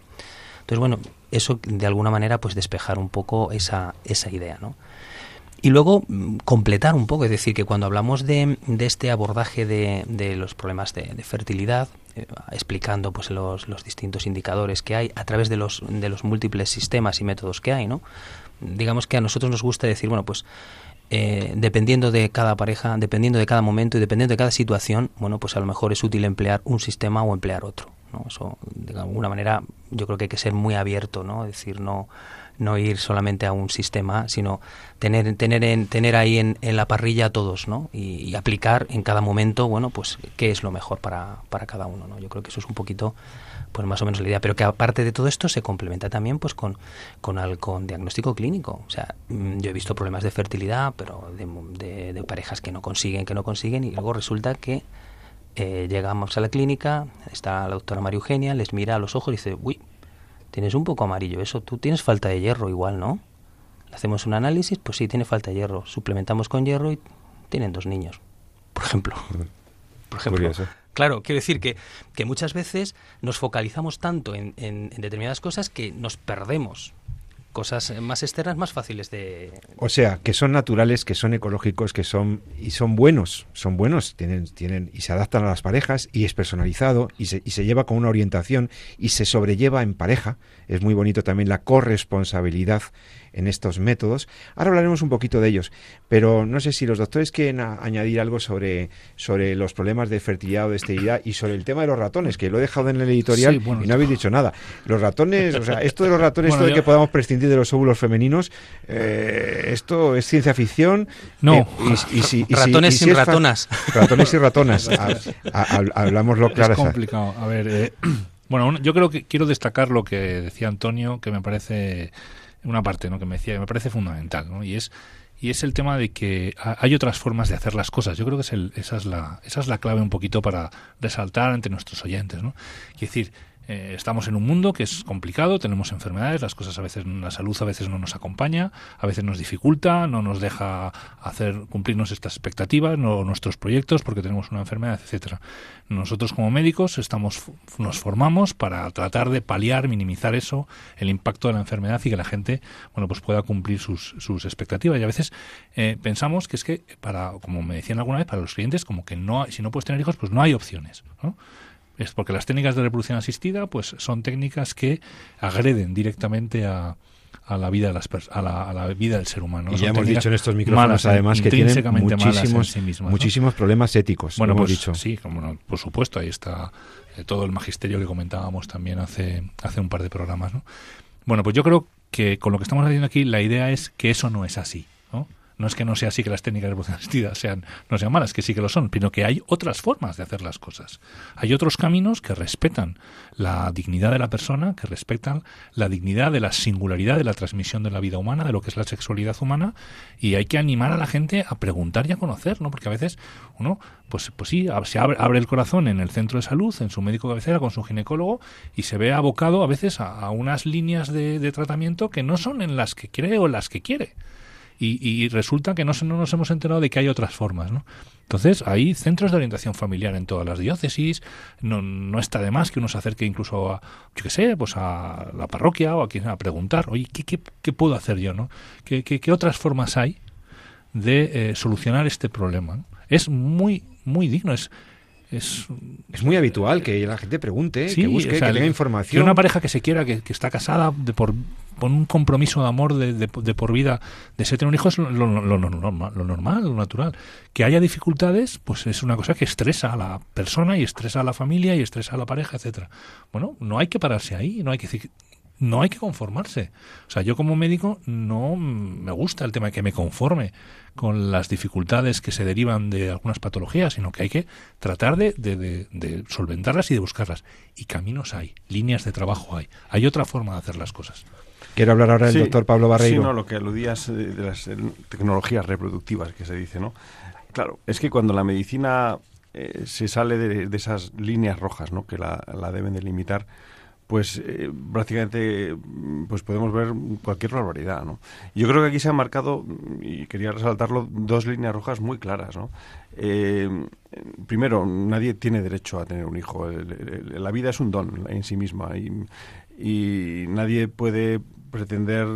Speaker 3: Entonces, bueno, eso de alguna manera pues despejar un poco esa, esa idea, ¿no? Y luego mm, completar un poco, es decir, que cuando hablamos de, de este abordaje de, de, los problemas de, fertilidad, eh, explicando pues los, los, distintos indicadores que hay a través de los, de los múltiples sistemas y métodos que hay, ¿no? Digamos que a nosotros nos gusta decir, bueno, pues eh, dependiendo de cada pareja, dependiendo de cada momento y dependiendo de cada situación, bueno, pues a lo mejor es útil emplear un sistema o emplear otro. ¿no? Eso, de alguna manera, yo creo que hay que ser muy abierto, ¿no? Es decir, no, no ir solamente a un sistema, sino tener, tener, en, tener ahí en, en la parrilla a todos, ¿no? Y, y, aplicar en cada momento, bueno, pues qué es lo mejor para, para cada uno, ¿no? Yo creo que eso es un poquito, pues más o menos la idea. Pero que aparte de todo esto se complementa también, pues con, con, al, con diagnóstico clínico. O sea, mm, yo he visto problemas de fertilidad, pero de, de, de parejas que no consiguen, que no consiguen, y luego resulta que eh, llegamos a la clínica, está la doctora María Eugenia, les mira a los ojos y dice, uy, tienes un poco amarillo eso, tú tienes falta de hierro igual, ¿no? Le hacemos un análisis, pues sí, tiene falta de hierro. Suplementamos con hierro y tienen dos niños, por ejemplo. Por ejemplo. Curioso. Claro, quiero decir que, que muchas veces nos focalizamos tanto en, en, en determinadas cosas que nos perdemos. Cosas más externas más fáciles de
Speaker 2: o sea que son naturales que son ecológicos que son y son buenos son buenos tienen tienen y se adaptan a las parejas y es personalizado y se, y se lleva con una orientación y se sobrelleva en pareja. Es muy bonito también la corresponsabilidad en estos métodos. Ahora hablaremos un poquito de ellos, pero no sé si los doctores quieren añadir algo sobre, sobre los problemas de fertilidad o de esterilidad y sobre el tema de los ratones, que lo he dejado en el editorial sí, bueno, y no habéis dicho nada. Los ratones, o sea, esto de los ratones, bueno, esto de yo... que podamos prescindir de los óvulos femeninos, eh, esto es ciencia ficción.
Speaker 3: No, eh, y, y, si, y, ratones sin ratonas.
Speaker 2: Ratones y ratonas. Hablámoslo claro.
Speaker 6: Es complicado. A ver, eh, bueno, yo creo que quiero destacar lo que decía Antonio, que me parece una parte ¿no? que me decía que me parece fundamental, ¿no? y es y es el tema de que hay otras formas de hacer las cosas. Yo creo que es el, esa, es la, esa es la clave un poquito para resaltar ante nuestros oyentes. ¿no? Es decir, eh, estamos en un mundo que es complicado, tenemos enfermedades, las cosas a veces, la salud a veces no nos acompaña, a veces nos dificulta, no nos deja hacer cumplirnos estas expectativas, no nuestros proyectos, porque tenemos una enfermedad, etcétera. Nosotros como médicos estamos, nos formamos para tratar de paliar, minimizar eso, el impacto de la enfermedad y que la gente, bueno, pues pueda cumplir sus, sus expectativas. Y a veces eh, pensamos que es que para, como me decían alguna vez, para los clientes, como que no, si no puedes tener hijos, pues no hay opciones, ¿no? Es porque las técnicas de reproducción asistida pues son técnicas que agreden directamente a, a la vida de las a la, a la vida del ser humano.
Speaker 2: Y ya hemos dicho en estos micrófonos malas, además que tienen muchísimos, sí mismas, muchísimos ¿no? problemas éticos.
Speaker 6: Bueno,
Speaker 2: hemos
Speaker 6: pues,
Speaker 2: dicho.
Speaker 6: sí, como no, por supuesto, ahí está eh, todo el magisterio que comentábamos también hace hace un par de programas, ¿no? Bueno, pues yo creo que con lo que estamos haciendo aquí la idea es que eso no es así, ¿no? es que no sea así que las técnicas asistida sean, no sean malas, que sí que lo son, sino que hay otras formas de hacer las cosas. Hay otros caminos que respetan la dignidad de la persona, que respetan la dignidad de la singularidad de la transmisión de la vida humana, de lo que es la sexualidad humana, y hay que animar a la gente a preguntar y a conocer, ¿no? Porque a veces uno, pues, pues sí, se abre, abre el corazón en el centro de salud, en su médico cabecera, con su ginecólogo, y se ve abocado a veces a, unas líneas de, de tratamiento que no son en las que cree o las que quiere y, y resulta que no, no, nos hemos enterado de que hay otras formas, ¿no? Entonces, hay centros de orientación familiar en todas las diócesis, no, no está de más que uno se acerque incluso a, yo qué sé, pues a la parroquia o a quien a preguntar, oye, ¿qué, qué, qué puedo hacer yo, no? ¿Qué, qué, qué otras formas hay de eh, solucionar este problema? Es muy, muy digno, es es,
Speaker 2: es muy habitual que la gente pregunte, que busque, que tenga información.
Speaker 6: Que una pareja que se quiera, que, está casada de por, con un compromiso de amor de, por vida, de ser tener un hijo es lo, normal, lo normal, lo natural. Que haya dificultades, pues es una cosa que estresa a la persona y estresa a la familia y estresa a la pareja, etcétera. Bueno, no hay que pararse ahí, no hay que decir no hay que conformarse. O sea, yo como médico no me gusta el tema de que me conforme con las dificultades que se derivan de algunas patologías, sino que hay que tratar de, de, solventarlas y de buscarlas. Y caminos hay, líneas de trabajo hay. Hay otra forma de hacer las cosas.
Speaker 2: Quiero hablar ahora del doctor Pablo Barreiro.
Speaker 4: Sí, no, lo que aludías de, las tecnologías reproductivas que se dice, ¿no? Claro, es que cuando la medicina eh, se sale de, esas líneas rojas, ¿no? Que la, la deben delimitar, pues eh, prácticamente pues podemos ver cualquier barbaridad, ¿no? Yo creo que aquí se han marcado, y quería resaltarlo, dos líneas rojas muy claras, ¿no? Eh, primero, nadie tiene derecho a tener un hijo. la vida es un don en sí misma y, nadie puede pretender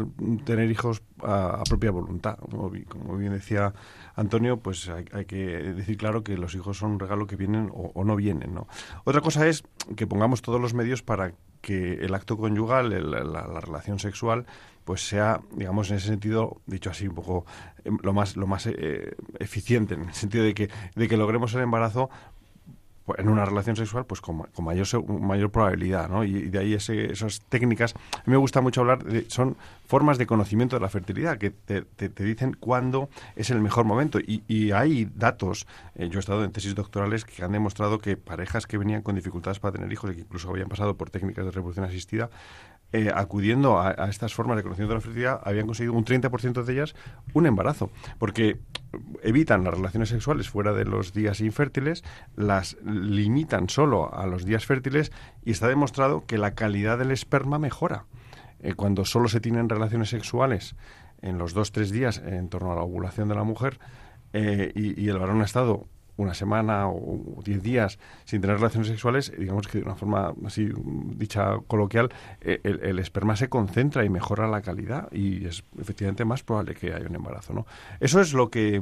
Speaker 4: tener hijos a, propia voluntad. Como, bien decía Antonio, pues hay, que decir claro que los hijos son un regalo que vienen o, o no vienen. ¿no? Otra cosa es que pongamos todos los medios para que el acto conyugal, la, relación sexual, pues sea, digamos, en ese sentido, dicho así un poco, em, lo más, lo más eh, eficiente, en el sentido de que, de que logremos el embarazo en una relación sexual pues con, mayor mayor probabilidad ¿no? y, de ahí esas técnicas a mí me gusta mucho hablar de, son formas de conocimiento de la fertilidad que te, te, dicen cuándo es el mejor momento y, y hay datos eh, yo he estado en tesis doctorales que han demostrado que parejas que venían con dificultades para tener hijos y que incluso habían pasado por técnicas de reproducción asistida eh, acudiendo a, estas formas de conocimiento de la fertilidad, habían conseguido un 30% de ellas un embarazo, porque evitan las relaciones sexuales fuera de los días infértiles, las limitan solo a los días fértiles y está demostrado que la calidad del esperma mejora. Eh, cuando solo se tienen relaciones sexuales en los dos tres días en torno a la ovulación de la mujer eh, y, y, el varón ha estado una semana o diez días sin tener relaciones sexuales, digamos que de una forma así dicha coloquial, eh, el, esperma se concentra y mejora la calidad y es efectivamente más probable que haya un embarazo, ¿no? Eso es lo que,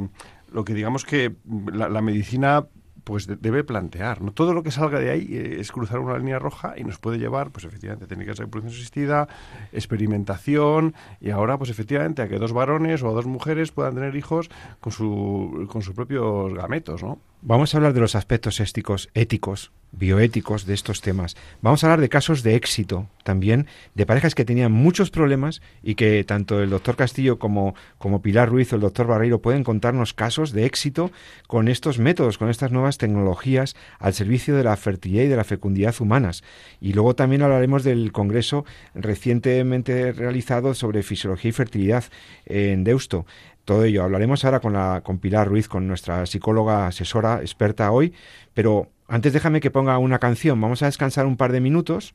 Speaker 4: lo que digamos que la medicina pues debe plantear. ¿no? Todo lo que salga de ahí eh, es cruzar una línea roja y nos puede llevar, pues efectivamente, técnicas de reproducción asistida, experimentación y ahora, pues efectivamente, a que dos varones o dos mujeres puedan tener hijos con, su, con sus propios gametos, ¿no?
Speaker 2: Vamos a hablar de los aspectos éticos, éticos, bioéticos de estos temas. Vamos a hablar de casos de éxito también, de parejas que tenían muchos problemas y que tanto el doctor Castillo como, como Pilar Ruiz o el doctor Barreiro pueden contarnos casos de éxito con estos métodos, con estas nuevas tecnologías al servicio de la fertilidad y de la fecundidad humanas. Y luego también hablaremos del congreso recientemente realizado sobre fisiología y fertilidad en Deusto todo ello. Hablaremos ahora con, la, con Pilar Ruiz, con nuestra psicóloga asesora experta hoy, pero antes déjame que ponga una canción. Vamos a descansar un par de minutos,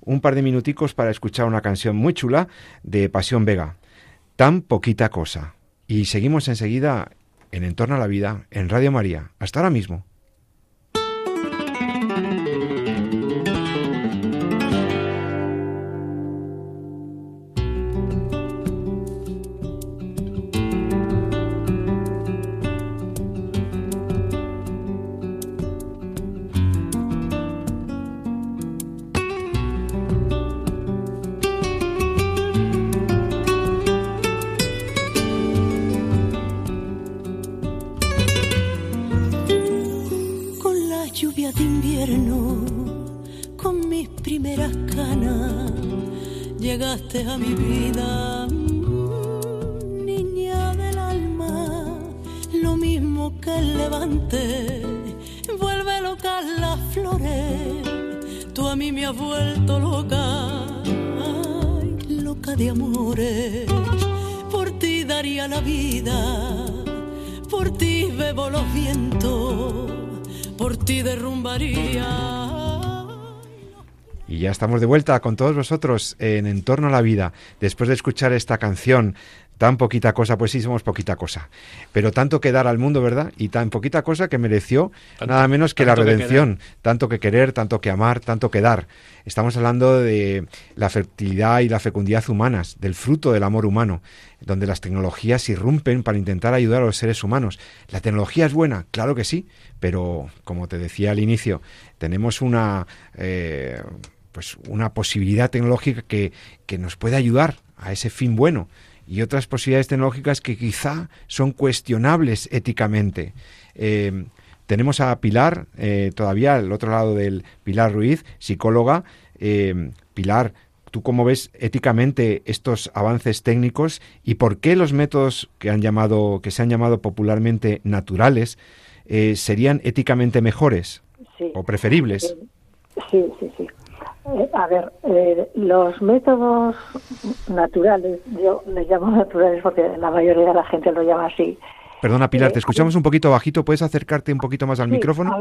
Speaker 2: un par de minuticos para escuchar una canción muy chula de Pasión Vega. Tan poquita cosa. Y seguimos enseguida en Entorno a la Vida, en Radio María. Hasta ahora mismo. Vuelta con todos vosotros en Entorno a la Vida, después de escuchar esta canción Tan poquita cosa, pues sí, somos poquita cosa. Pero tanto que dar al mundo, ¿verdad? Y tan poquita cosa que mereció nada menos que la redención. tanto que querer, tanto que amar, tanto que dar. Estamos hablando de la fertilidad y la fecundidad humanas, del fruto del amor humano, donde las tecnologías irrumpen para intentar ayudar a los seres humanos. ¿La tecnología es buena? Claro que sí, pero como te decía al inicio, tenemos una... Eh, pues una posibilidad tecnológica que, que nos puede ayudar a ese fin bueno y otras posibilidades tecnológicas que quizá son cuestionables éticamente. Eh, tenemos a Pilar, eh, todavía al otro lado del Pilar Ruiz, psicóloga. Eh, Pilar, ¿tú cómo ves éticamente estos avances técnicos y por qué los métodos que, han llamado, que se han llamado popularmente naturales serían éticamente mejores o preferibles?
Speaker 5: Sí, sí, sí. Eh, a ver, eh, los métodos naturales, yo les llamo naturales porque la mayoría de la gente lo llama así.
Speaker 2: Perdona, Pilar, te eh, escuchamos un poquito bajito. ¿Puedes acercarte un poquito más al micrófono?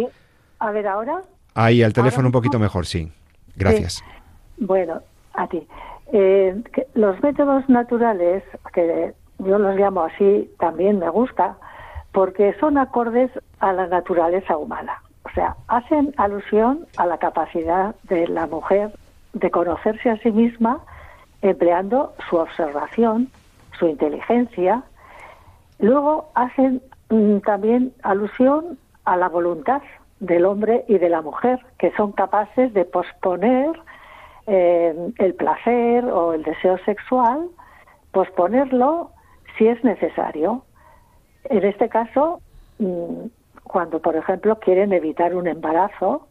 Speaker 5: A ver, ahora.
Speaker 2: Ahí, al teléfono un poquito mejor, sí. Gracias.
Speaker 5: Bueno, a ti. los métodos naturales, que yo los llamo así, también me gusta, porque son acordes a la naturaleza humana. Sea, hacen alusión a la capacidad de la mujer de conocerse a sí misma empleando su observación, su inteligencia. Luego hacen mm, también alusión a la voluntad del hombre y de la mujer, que son capaces de posponer eh, el placer o el deseo sexual, posponerlo si es necesario. En este caso, mm, cuando, por ejemplo, quieren evitar un embarazo,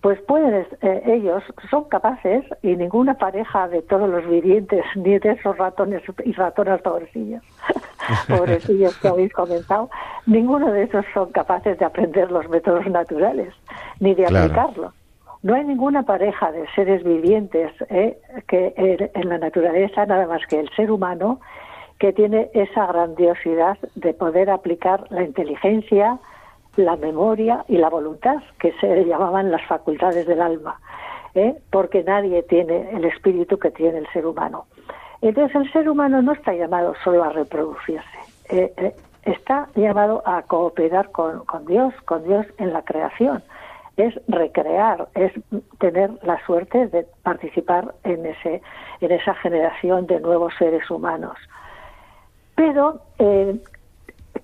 Speaker 5: pues pueden, eh, ellos son capaces, y ninguna pareja de todos los vivientes, ni de esos ratones y ratonas pobrecillos, pobrecillos que habéis comentado, ninguno de esos son capaces de aprender los métodos naturales, ni de aplicarlos. No hay ninguna pareja de seres vivientes eh, que en la naturaleza, nada más que el ser humano, que tiene esa grandiosidad de poder aplicar la inteligencia, la memoria y la voluntad, que se llamaban las facultades del alma, ¿eh? porque nadie tiene el espíritu que tiene el ser humano. Entonces el ser humano no está llamado solo a reproducirse, eh, eh, está llamado a cooperar con, con Dios, con Dios en la creación. Es recrear, es tener la suerte de participar en, ese, en esa generación de nuevos seres humanos. Pero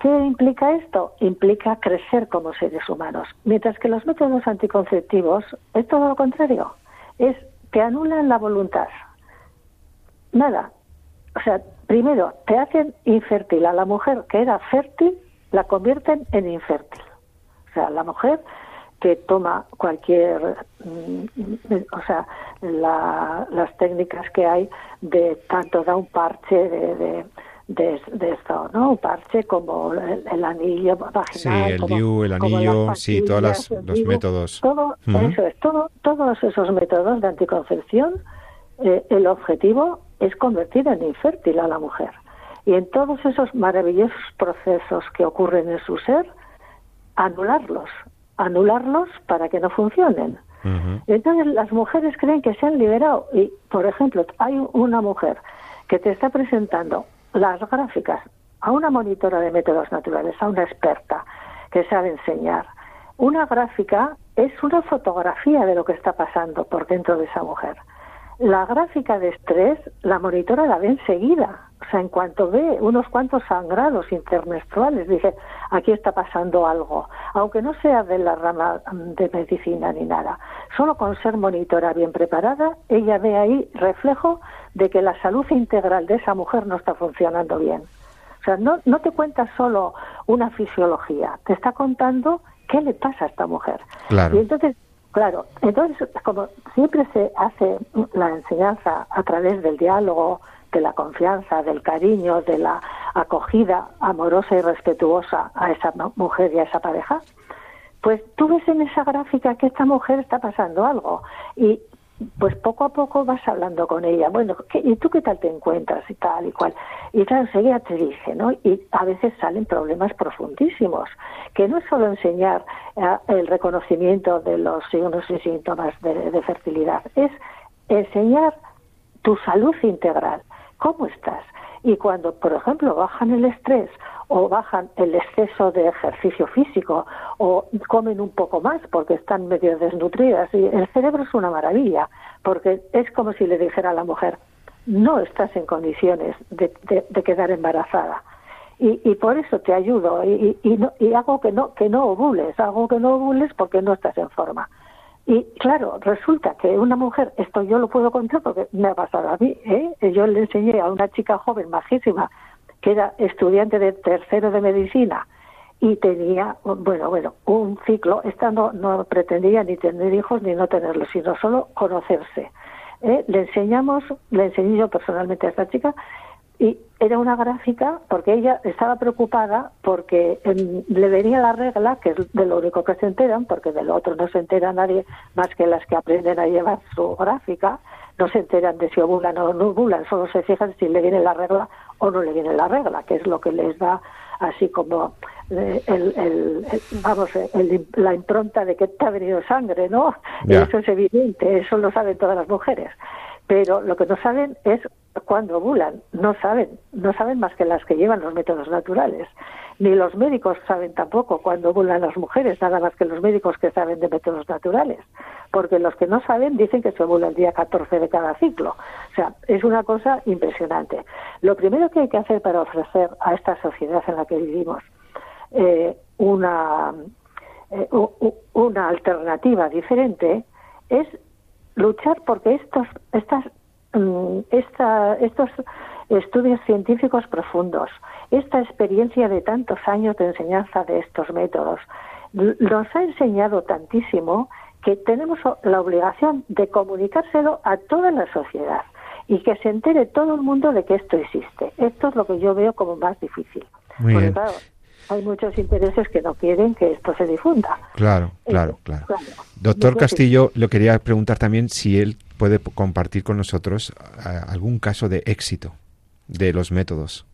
Speaker 5: ¿Qué implica esto? Implica crecer como seres humanos. Mientras que los métodos anticonceptivos es todo lo contrario. Es que anulan la voluntad. Nada. O sea, primero, te hacen infértil a la mujer que era fértil, la convierten en infértil. O sea, la mujer que toma cualquier, mm, o sea, las técnicas que hay de tanto da un parche de de, esto, ¿no? Un parche como el, anillo vaginal.
Speaker 2: Sí, el DIU, el anillo, sí, todos los métodos.
Speaker 5: Todo, eso es, todo, todos esos métodos de anticoncepción, eh, el objetivo es convertir en infértil a la mujer. Y en todos esos maravillosos procesos que ocurren en su ser, anularlos, anularlos para que no funcionen. Entonces las mujeres creen que se han liberado y, por ejemplo, hay una mujer que te está presentando las gráficas a una monitora de métodos naturales, a una experta que sabe enseñar. Una gráfica es una fotografía de lo que está pasando por dentro de esa mujer. La gráfica de estrés, la monitora la ve enseguida. O sea, en cuanto ve unos cuantos sangrados intermenstruales, dice, aquí está pasando algo. Aunque no sea de la rama de medicina ni nada. Solo con ser monitora bien preparada, ella ve ahí reflejo de que la salud integral de esa mujer no está funcionando bien. O sea, no, no te cuenta solo una fisiología, te está contando qué le pasa a esta mujer.
Speaker 2: Claro.
Speaker 5: Y entonces, claro, entonces como siempre se hace la enseñanza a través del diálogo, de la confianza, del cariño, de la acogida amorosa y respetuosa a esa mujer y a esa pareja, pues tú ves en esa gráfica que esta mujer está pasando algo y pues poco a poco vas hablando con ella, bueno, ¿y tú qué tal te encuentras y tal y cual? Y claro, enseguida te dice, ¿no? Y a veces salen problemas profundísimos, que no es solo enseñar eh, el reconocimiento de los signos y síntomas de, fertilidad, es enseñar tu salud integral, cómo estás. Y cuando, por ejemplo, bajan el estrés o bajan el exceso de ejercicio físico o comen un poco más porque están medio desnutridas, y el cerebro es una maravilla, porque es como si le dijera a la mujer, no estás en condiciones de, quedar embarazada. Y, y, por eso te ayudo y, y, hago que no que no ovules, hago que no ovules porque no estás en forma. Y claro, resulta que una mujer, esto yo lo puedo contar porque me ha pasado a mí, ¿eh? yo le enseñé a una chica joven, majísima, que era estudiante de tercero de medicina y tenía, bueno, bueno, un ciclo, esta no, no pretendía ni tener hijos ni no tenerlos, sino solo conocerse. ¿eh? Le enseñamos, le enseñé yo personalmente a esta chica y era una gráfica porque ella estaba preocupada porque le venía la regla, que es de lo único que se enteran, porque de lo otro no se entera nadie más que las que aprenden a llevar su gráfica, no se enteran de si ovulan o no ovulan, solo se fijan si le viene la regla o no le viene la regla, que es lo que les da así como eh, el, vamos la impronta de que te ha venido sangre, ¿no? Eso es evidente, eso lo saben todas las mujeres. Pero lo que no saben es cuando ovulan, no saben, no saben más que las que llevan los métodos naturales. Ni los médicos saben tampoco cuando ovulan las mujeres, nada más que los médicos que saben de métodos naturales. Porque los que no saben dicen que se ovula el día 14 de cada ciclo. O sea, es una cosa impresionante. Lo primero que hay que hacer para ofrecer a esta sociedad en la que vivimos eh, una, eh, una alternativa diferente es luchar porque estos, estas esta, estos estudios científicos profundos, esta experiencia de tantos años de enseñanza de estos métodos, nos ha enseñado tantísimo que tenemos la obligación de comunicárselo a toda la sociedad y que se entere todo el mundo de que esto existe. Esto es lo que yo veo como más difícil. Porque, Claro, hay muchos intereses que no quieren que esto se difunda.
Speaker 2: Claro, claro, claro. Doctor Castillo, le quería preguntar también si él puede compartir con nosotros algún caso de éxito de los métodos.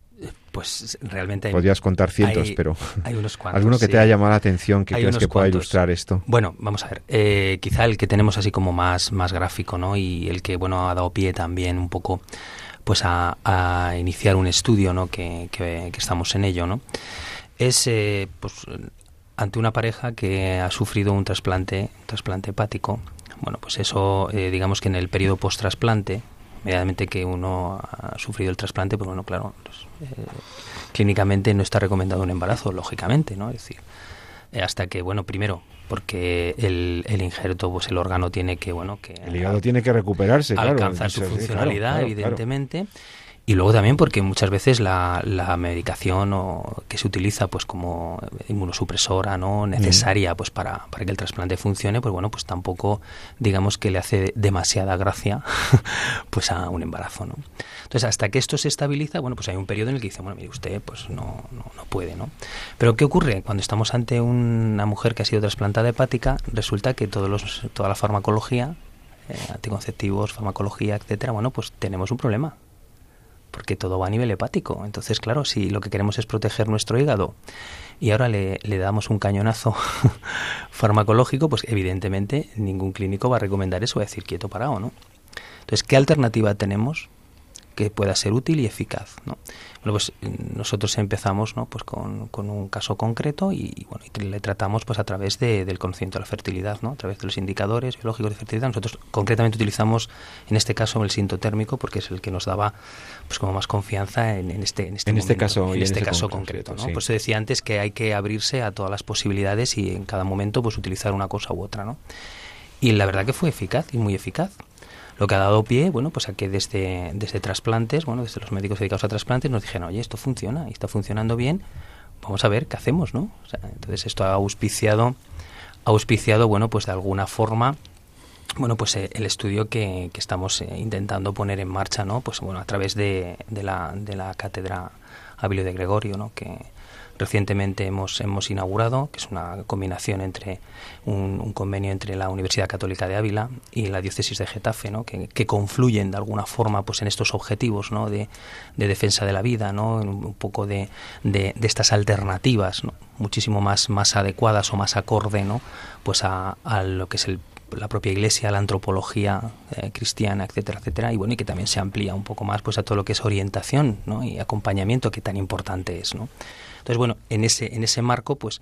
Speaker 3: Pues realmente
Speaker 2: podrías contar cientos, pero
Speaker 3: hay unos cuantos,
Speaker 2: alguno que te haya llamado la atención que crees que pueda ilustrar esto.
Speaker 3: Bueno, vamos a ver. Eh, quizá el que tenemos así como más más gráfico, ¿no? Y el que bueno ha dado pie también un poco, pues a, iniciar un estudio, ¿no? Que, que, estamos en ello, ¿no? Es eh, pues ante una pareja que ha sufrido un trasplante, un trasplante hepático bueno, pues eso, eh, digamos que en el periodo post-trasplante, inmediatamente que uno ha sufrido el trasplante, pues bueno, claro, pues, eh, clínicamente no está recomendado un embarazo, lógicamente, ¿no? Es decir, eh, hasta que, bueno, primero, porque el, el, injerto, pues el órgano tiene que, bueno, que...
Speaker 2: El hígado tiene que recuperarse,
Speaker 3: Alcanzar su funcionalidad, evidentemente. Y luego también porque muchas veces la, la medicación o, que se utiliza pues como inmunosupresora no necesaria pues para, para que el trasplante funcione, pues bueno, pues tampoco digamos que le hace demasiada gracia pues a un embarazo, ¿no? Entonces, hasta que esto se estabiliza, bueno, pues hay un periodo en el que dice, bueno, mire usted, pues no, no, no puede, ¿no? Pero ¿qué ocurre? Cuando estamos ante una mujer que ha sido trasplantada hepática, resulta que todos los, toda la farmacología, eh, anticonceptivos, farmacología, etcétera, bueno, pues tenemos un problema porque todo va a nivel hepático. Entonces, claro, si lo que queremos es proteger nuestro hígado y ahora le, le damos un cañonazo farmacológico, pues evidentemente ningún clínico va a recomendar eso, va a decir quieto parado, ¿no? Entonces, ¿qué alternativa tenemos que pueda ser útil y eficaz? ¿no? Pues nosotros empezamos ¿no? pues con, con un caso concreto y, bueno, y le tratamos pues a través de, del conocimiento de la fertilidad, ¿no? a través de los indicadores biológicos de fertilidad. Nosotros concretamente utilizamos en este caso el sintotérmico porque es el que nos daba pues como más confianza en, en este en este,
Speaker 2: en este caso
Speaker 3: en este, caso concreto. ¿no? Pues se decía antes que hay que abrirse a todas las posibilidades y en cada momento pues utilizar una cosa u otra. ¿no? Y la verdad que fue eficaz y muy eficaz lo que ha dado pie, bueno, pues a que desde, desde trasplantes, bueno, desde los médicos dedicados a trasplantes nos dijeron, oye, esto funciona y está funcionando bien, vamos a ver qué hacemos, ¿no? entonces esto ha auspiciado, ha auspiciado, bueno, pues de alguna forma, bueno, pues eh, el estudio que, que estamos eh, intentando poner en marcha, ¿no? Pues bueno, a través de, de, la, de la cátedra Ávilo de Gregorio, ¿no? Que, recientemente hemos, hemos inaugurado, que es una combinación entre un, convenio entre la Universidad Católica de Ávila y la diócesis de Getafe, ¿no? que, confluyen de alguna forma pues en estos objetivos ¿no? de, defensa de la vida, ¿no? un, poco de, de, estas alternativas ¿no? muchísimo más, más adecuadas o más acorde ¿no? pues a, a lo que es el la propia Iglesia, la antropología eh, cristiana, etcétera, etcétera, y bueno, y que también se amplía un poco más pues a todo lo que es orientación ¿no? y acompañamiento que tan importante es. ¿no? Entonces, bueno, en ese, en ese marco, pues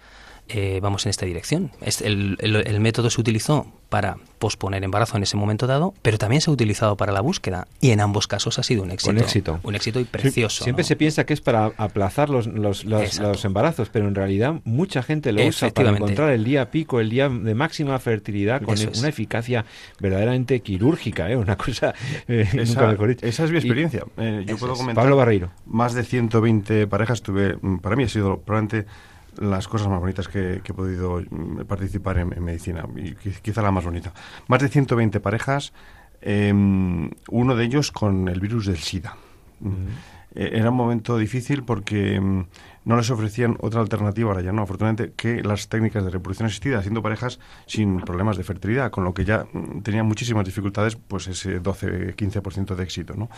Speaker 3: eh, vamos en esta dirección. El, el, método se utilizó para posponer embarazo en ese momento dado, pero también se ha utilizado para la búsqueda y en ambos casos ha sido un éxito.
Speaker 2: Un éxito.
Speaker 3: Un éxito y precioso.
Speaker 2: siempre se piensa que es para aplazar los, los, los, embarazos, pero en realidad mucha gente lo usa para encontrar el día pico, el día de máxima fertilidad con una eficacia verdaderamente quirúrgica, ¿eh? una cosa...
Speaker 4: Eh, esa, esa, es mi experiencia. Eh, yo puedo comentar...
Speaker 2: Pablo Barreiro.
Speaker 4: Más de 120 parejas tuve, mm, para mí ha sido probablemente las cosas más bonitas que, he podido mm, participar en, medicina, y quizá la más bonita. Más de 120 parejas, em, uno de ellos con el virus del SIDA. E, era un momento difícil porque em, no les ofrecían otra alternativa, ahora ya no, afortunadamente, que las técnicas de reproducción asistida, haciendo parejas sin problemas de fertilidad, con lo que ya mm, tenían muchísimas dificultades, pues ese 12-15% de éxito, ¿no?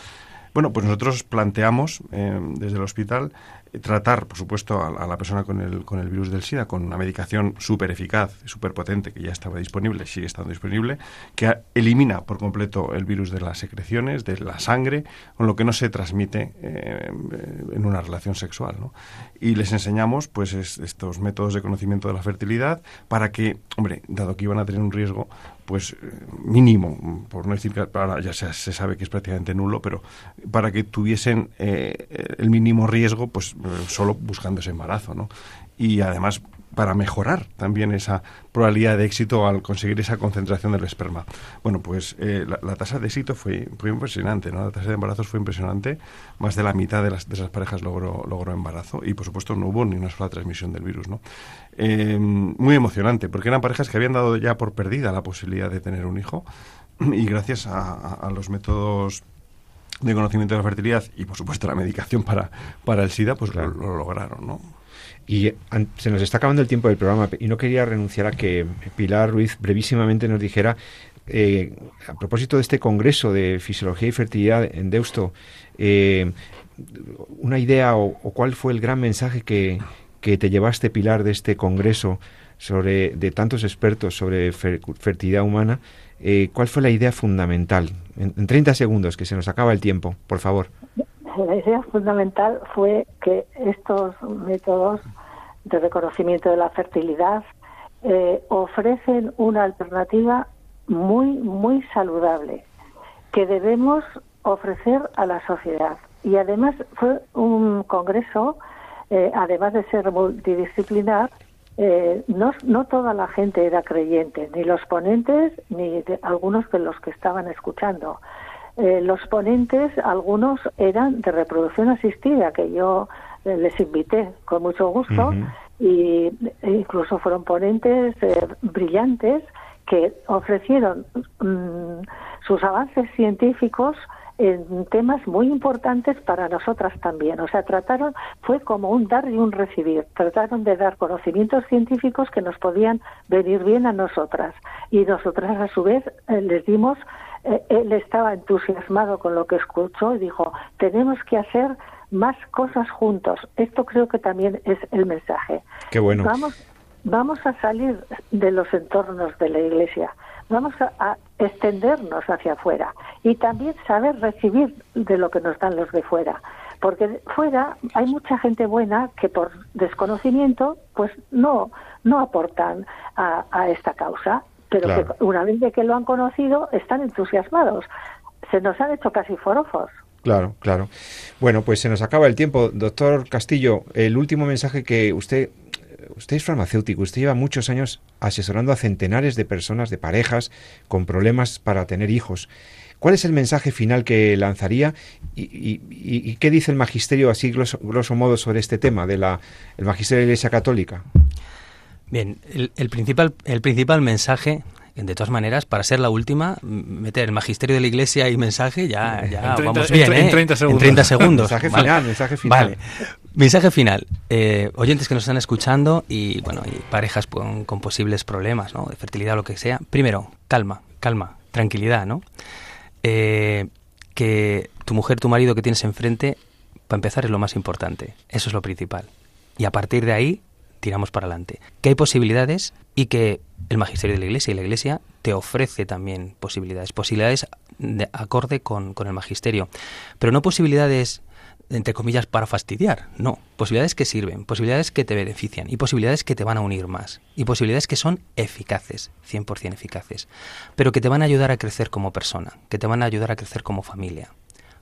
Speaker 4: Bueno, pues nosotros planteamos em, desde el hospital tratar, por supuesto, a, la persona con el, con el virus del SIDA con una medicación súper eficaz, súper potente, que ya estaba disponible, sigue estando disponible, que elimina por completo el virus de las secreciones, de la sangre, con lo que no se transmite eh, en una relación sexual. ¿no? Y les enseñamos pues estos métodos de conocimiento de la fertilidad para que, hombre, dado que iban a tener un riesgo, pues mínimo, por no decir que ahora ya se, se, sabe que es prácticamente nulo, pero para que tuviesen eh, el mínimo riesgo, pues eh, solo buscando ese embarazo, ¿no? Y además para mejorar también esa probabilidad de éxito al conseguir esa concentración del esperma. Bueno, pues eh, la, tasa de éxito fue, impresionante, ¿no? La tasa de embarazos fue impresionante, más de la mitad de, las, de esas parejas logró, logró embarazo y por supuesto no hubo ni una sola transmisión del virus, ¿no? Eh, muy emocionante, porque eran parejas que habían dado ya por perdida la posibilidad de tener un hijo y gracias a los métodos de conocimiento de la fertilidad y por supuesto la medicación para, para el SIDA, pues lo, lograron, ¿no?
Speaker 2: Y se nos está acabando el tiempo del programa y no quería renunciar a que Pilar Ruiz brevísimamente nos dijera, eh, a propósito de este Congreso de Fisiología y Fertilidad en Deusto, eh, una idea o, cuál fue el gran mensaje que, que te llevaste, Pilar, de este Congreso sobre de tantos expertos sobre fertilidad humana eh, ¿cuál fue la idea fundamental? En, 30 segundos, que se nos acaba el tiempo, por favor.
Speaker 5: La idea fundamental fue que estos métodos de reconocimiento de la fertilidad eh, ofrecen una alternativa muy, muy saludable que debemos ofrecer a la sociedad. Y además fue un congreso, eh, además de ser multidisciplinar, eh, no, no toda la gente era creyente, ni los ponentes, ni algunos de los que estaban escuchando. Eh, los ponentes, algunos eran de reproducción asistida, que yo eh, les invité con mucho gusto, y e incluso fueron ponentes brillantes que ofrecieron mm, sus avances científicos en temas muy importantes para nosotras también. O sea, trataron, fue como un dar y un recibir. Trataron de dar conocimientos científicos que nos podían venir bien a nosotras. Y nosotras, a su vez, eh, les dimos, eh, él estaba entusiasmado con lo que escuchó y dijo, tenemos que hacer más cosas juntos. Esto creo que también es el mensaje.
Speaker 2: Qué bueno.
Speaker 5: Vamos, vamos a salir de los entornos de la Iglesia vamos a, extendernos hacia afuera y también saber recibir de lo que nos dan los de fuera. Porque fuera hay mucha gente buena que por desconocimiento pues no, no aportan a, esta causa, pero que una vez de que lo han conocido están entusiasmados. Se nos han hecho casi forofos.
Speaker 2: Claro, claro. Bueno, pues se nos acaba el tiempo. Doctor Castillo, el último mensaje que usted usted es farmacéutico, usted lleva muchos años asesorando a centenares de personas, de parejas, con problemas para tener hijos. ¿Cuál es el mensaje final que lanzaría y, qué dice el magisterio así grosso, modo sobre este tema de la el magisterio de la Iglesia Católica?
Speaker 3: Bien, el, principal el principal mensaje de todas maneras, para ser la última, meter el magisterio de la iglesia y mensaje, ya, ya vamos bien,
Speaker 6: en, 30 segundos.
Speaker 3: En 30 segundos.
Speaker 2: mensaje final, mensaje final. Vale.
Speaker 3: Mensaje final. Eh, oyentes que nos están escuchando y, bueno, y parejas con, posibles problemas, ¿no? De fertilidad o lo que sea. Primero, calma, calma, tranquilidad, ¿no? Eh, que tu mujer, tu marido que tienes enfrente, para empezar, es lo más importante. Eso es lo principal. Y a partir de ahí, tiramos para adelante. Que hay posibilidades y que el magisterio de la Iglesia y la Iglesia te ofrece también posibilidades, posibilidades de acorde con, con el magisterio, pero no posibilidades entre comillas, para fastidiar. No, posibilidades que sirven, posibilidades que te benefician y posibilidades que te van a unir más. Y posibilidades que son eficaces, 100% eficaces, pero que te van a ayudar a crecer como persona, que te van a ayudar a crecer como familia,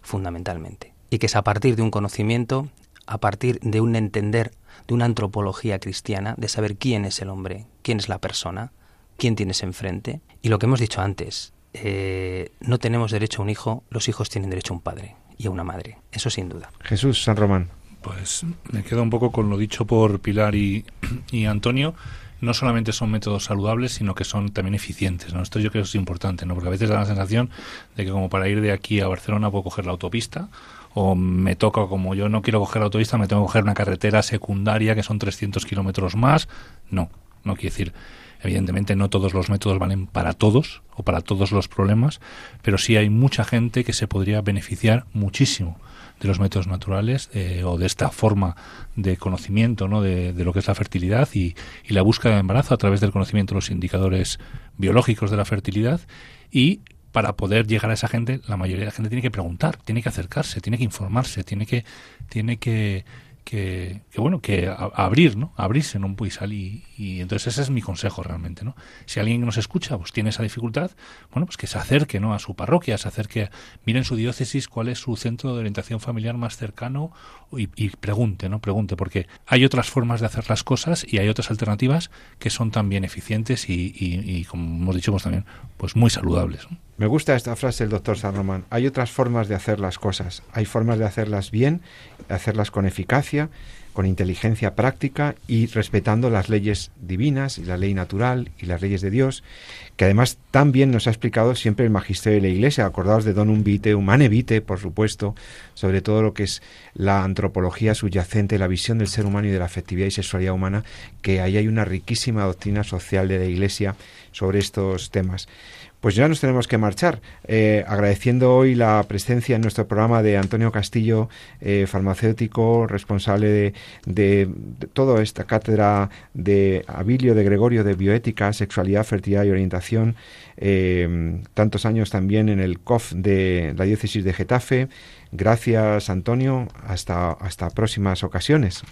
Speaker 3: fundamentalmente. Y que es a partir de un conocimiento, a partir de un entender, de una antropología cristiana, de saber quién es el hombre, quién es la persona, quién tienes enfrente. Y lo que hemos dicho antes, eh, no tenemos derecho a un hijo, los hijos tienen derecho a un padre y a una madre, eso sin duda.
Speaker 2: Jesús San Román.
Speaker 6: Pues me quedo un poco con lo dicho por Pilar y, Antonio no solamente son métodos saludables, sino que son también eficientes. ¿no? Esto yo creo que es importante, ¿no? porque a veces da la sensación de que como para ir de aquí a Barcelona puedo coger la autopista, o me toca, como yo no quiero coger la autopista, me tengo que coger una carretera secundaria que son 300 kilómetros más. No, no quiere decir Evidentemente no todos los métodos valen para todos o para todos los problemas, pero sí hay mucha gente que se podría beneficiar muchísimo de los métodos naturales eh, o de esta forma de conocimiento ¿no? de, lo que es la fertilidad y, y, la búsqueda de embarazo a través del conocimiento de los indicadores biológicos de la fertilidad y para poder llegar a esa gente la mayoría de la gente tiene que preguntar tiene que acercarse tiene que informarse tiene que tiene que que, bueno, que abrir, ¿no? Abrirse en un puisal y, y, entonces ese es mi consejo realmente, ¿no? Si alguien nos escucha, pues tiene esa dificultad, bueno, pues que se acerque, ¿no? A su parroquia, se acerque, mire en su diócesis cuál es su centro de orientación familiar más cercano y, pregunte, ¿no? Pregunte, porque hay otras formas de hacer las cosas y hay otras alternativas que son también eficientes y, y como hemos dicho, pues también, pues muy saludables,
Speaker 2: Me gusta esta frase del doctor San Román. Hay otras formas de hacer las cosas. Hay formas de hacerlas bien, hacerlas con eficacia, con inteligencia práctica y respetando las leyes divinas y la ley natural y las leyes de Dios, que además también nos ha explicado siempre el magisterio de la Iglesia. Acordaos de Don Vitae, Humane Vitae, por supuesto, sobre todo lo que es la antropología subyacente, la visión del ser humano y de la afectividad y sexualidad humana, que ahí hay una riquísima doctrina social de la Iglesia sobre estos temas. Pues ya nos tenemos que marchar, eh, agradeciendo hoy la presencia en nuestro programa de Antonio Castillo, eh, farmacéutico, responsable de, de, toda esta cátedra de Abilio de Gregorio de Bioética, Sexualidad, Fertilidad y Orientación, eh, tantos años también en el COF de la diócesis de Getafe. Gracias, Antonio. Hasta, hasta próximas ocasiones.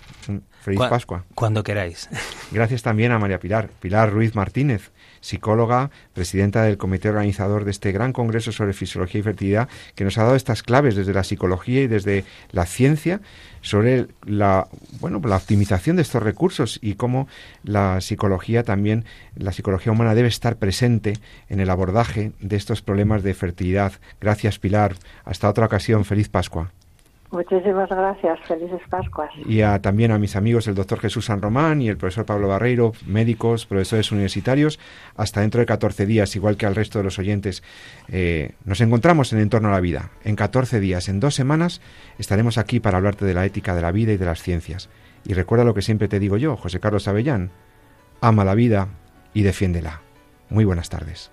Speaker 2: Feliz Pascua.
Speaker 3: Cuando queráis.
Speaker 2: Gracias también a María Pilar, Pilar Ruiz Martínez, psicóloga, presidenta del comité organizador de este gran congreso sobre fisiología y fertilidad, que nos ha dado estas claves desde la psicología y desde la ciencia sobre la bueno la optimización de estos recursos y cómo la psicología también la psicología humana debe estar presente en el abordaje de estos problemas de fertilidad. Gracias Pilar. Hasta otra ocasión. Feliz Pascua.
Speaker 5: Muchísimas gracias, felices Pascuas.
Speaker 2: Y también a mis amigos el doctor Jesús San Román y el profesor Pablo Barreiro, médicos, profesores universitarios, hasta dentro de 14 días, igual que al resto de los oyentes. Eh, nos encontramos en Entorno a la Vida. En 14 días, en dos semanas, estaremos aquí para hablarte de la ética de la vida y de las ciencias. Y recuerda lo que siempre te digo yo, José Carlos Avellán, ama la vida y defiéndela. Muy buenas tardes.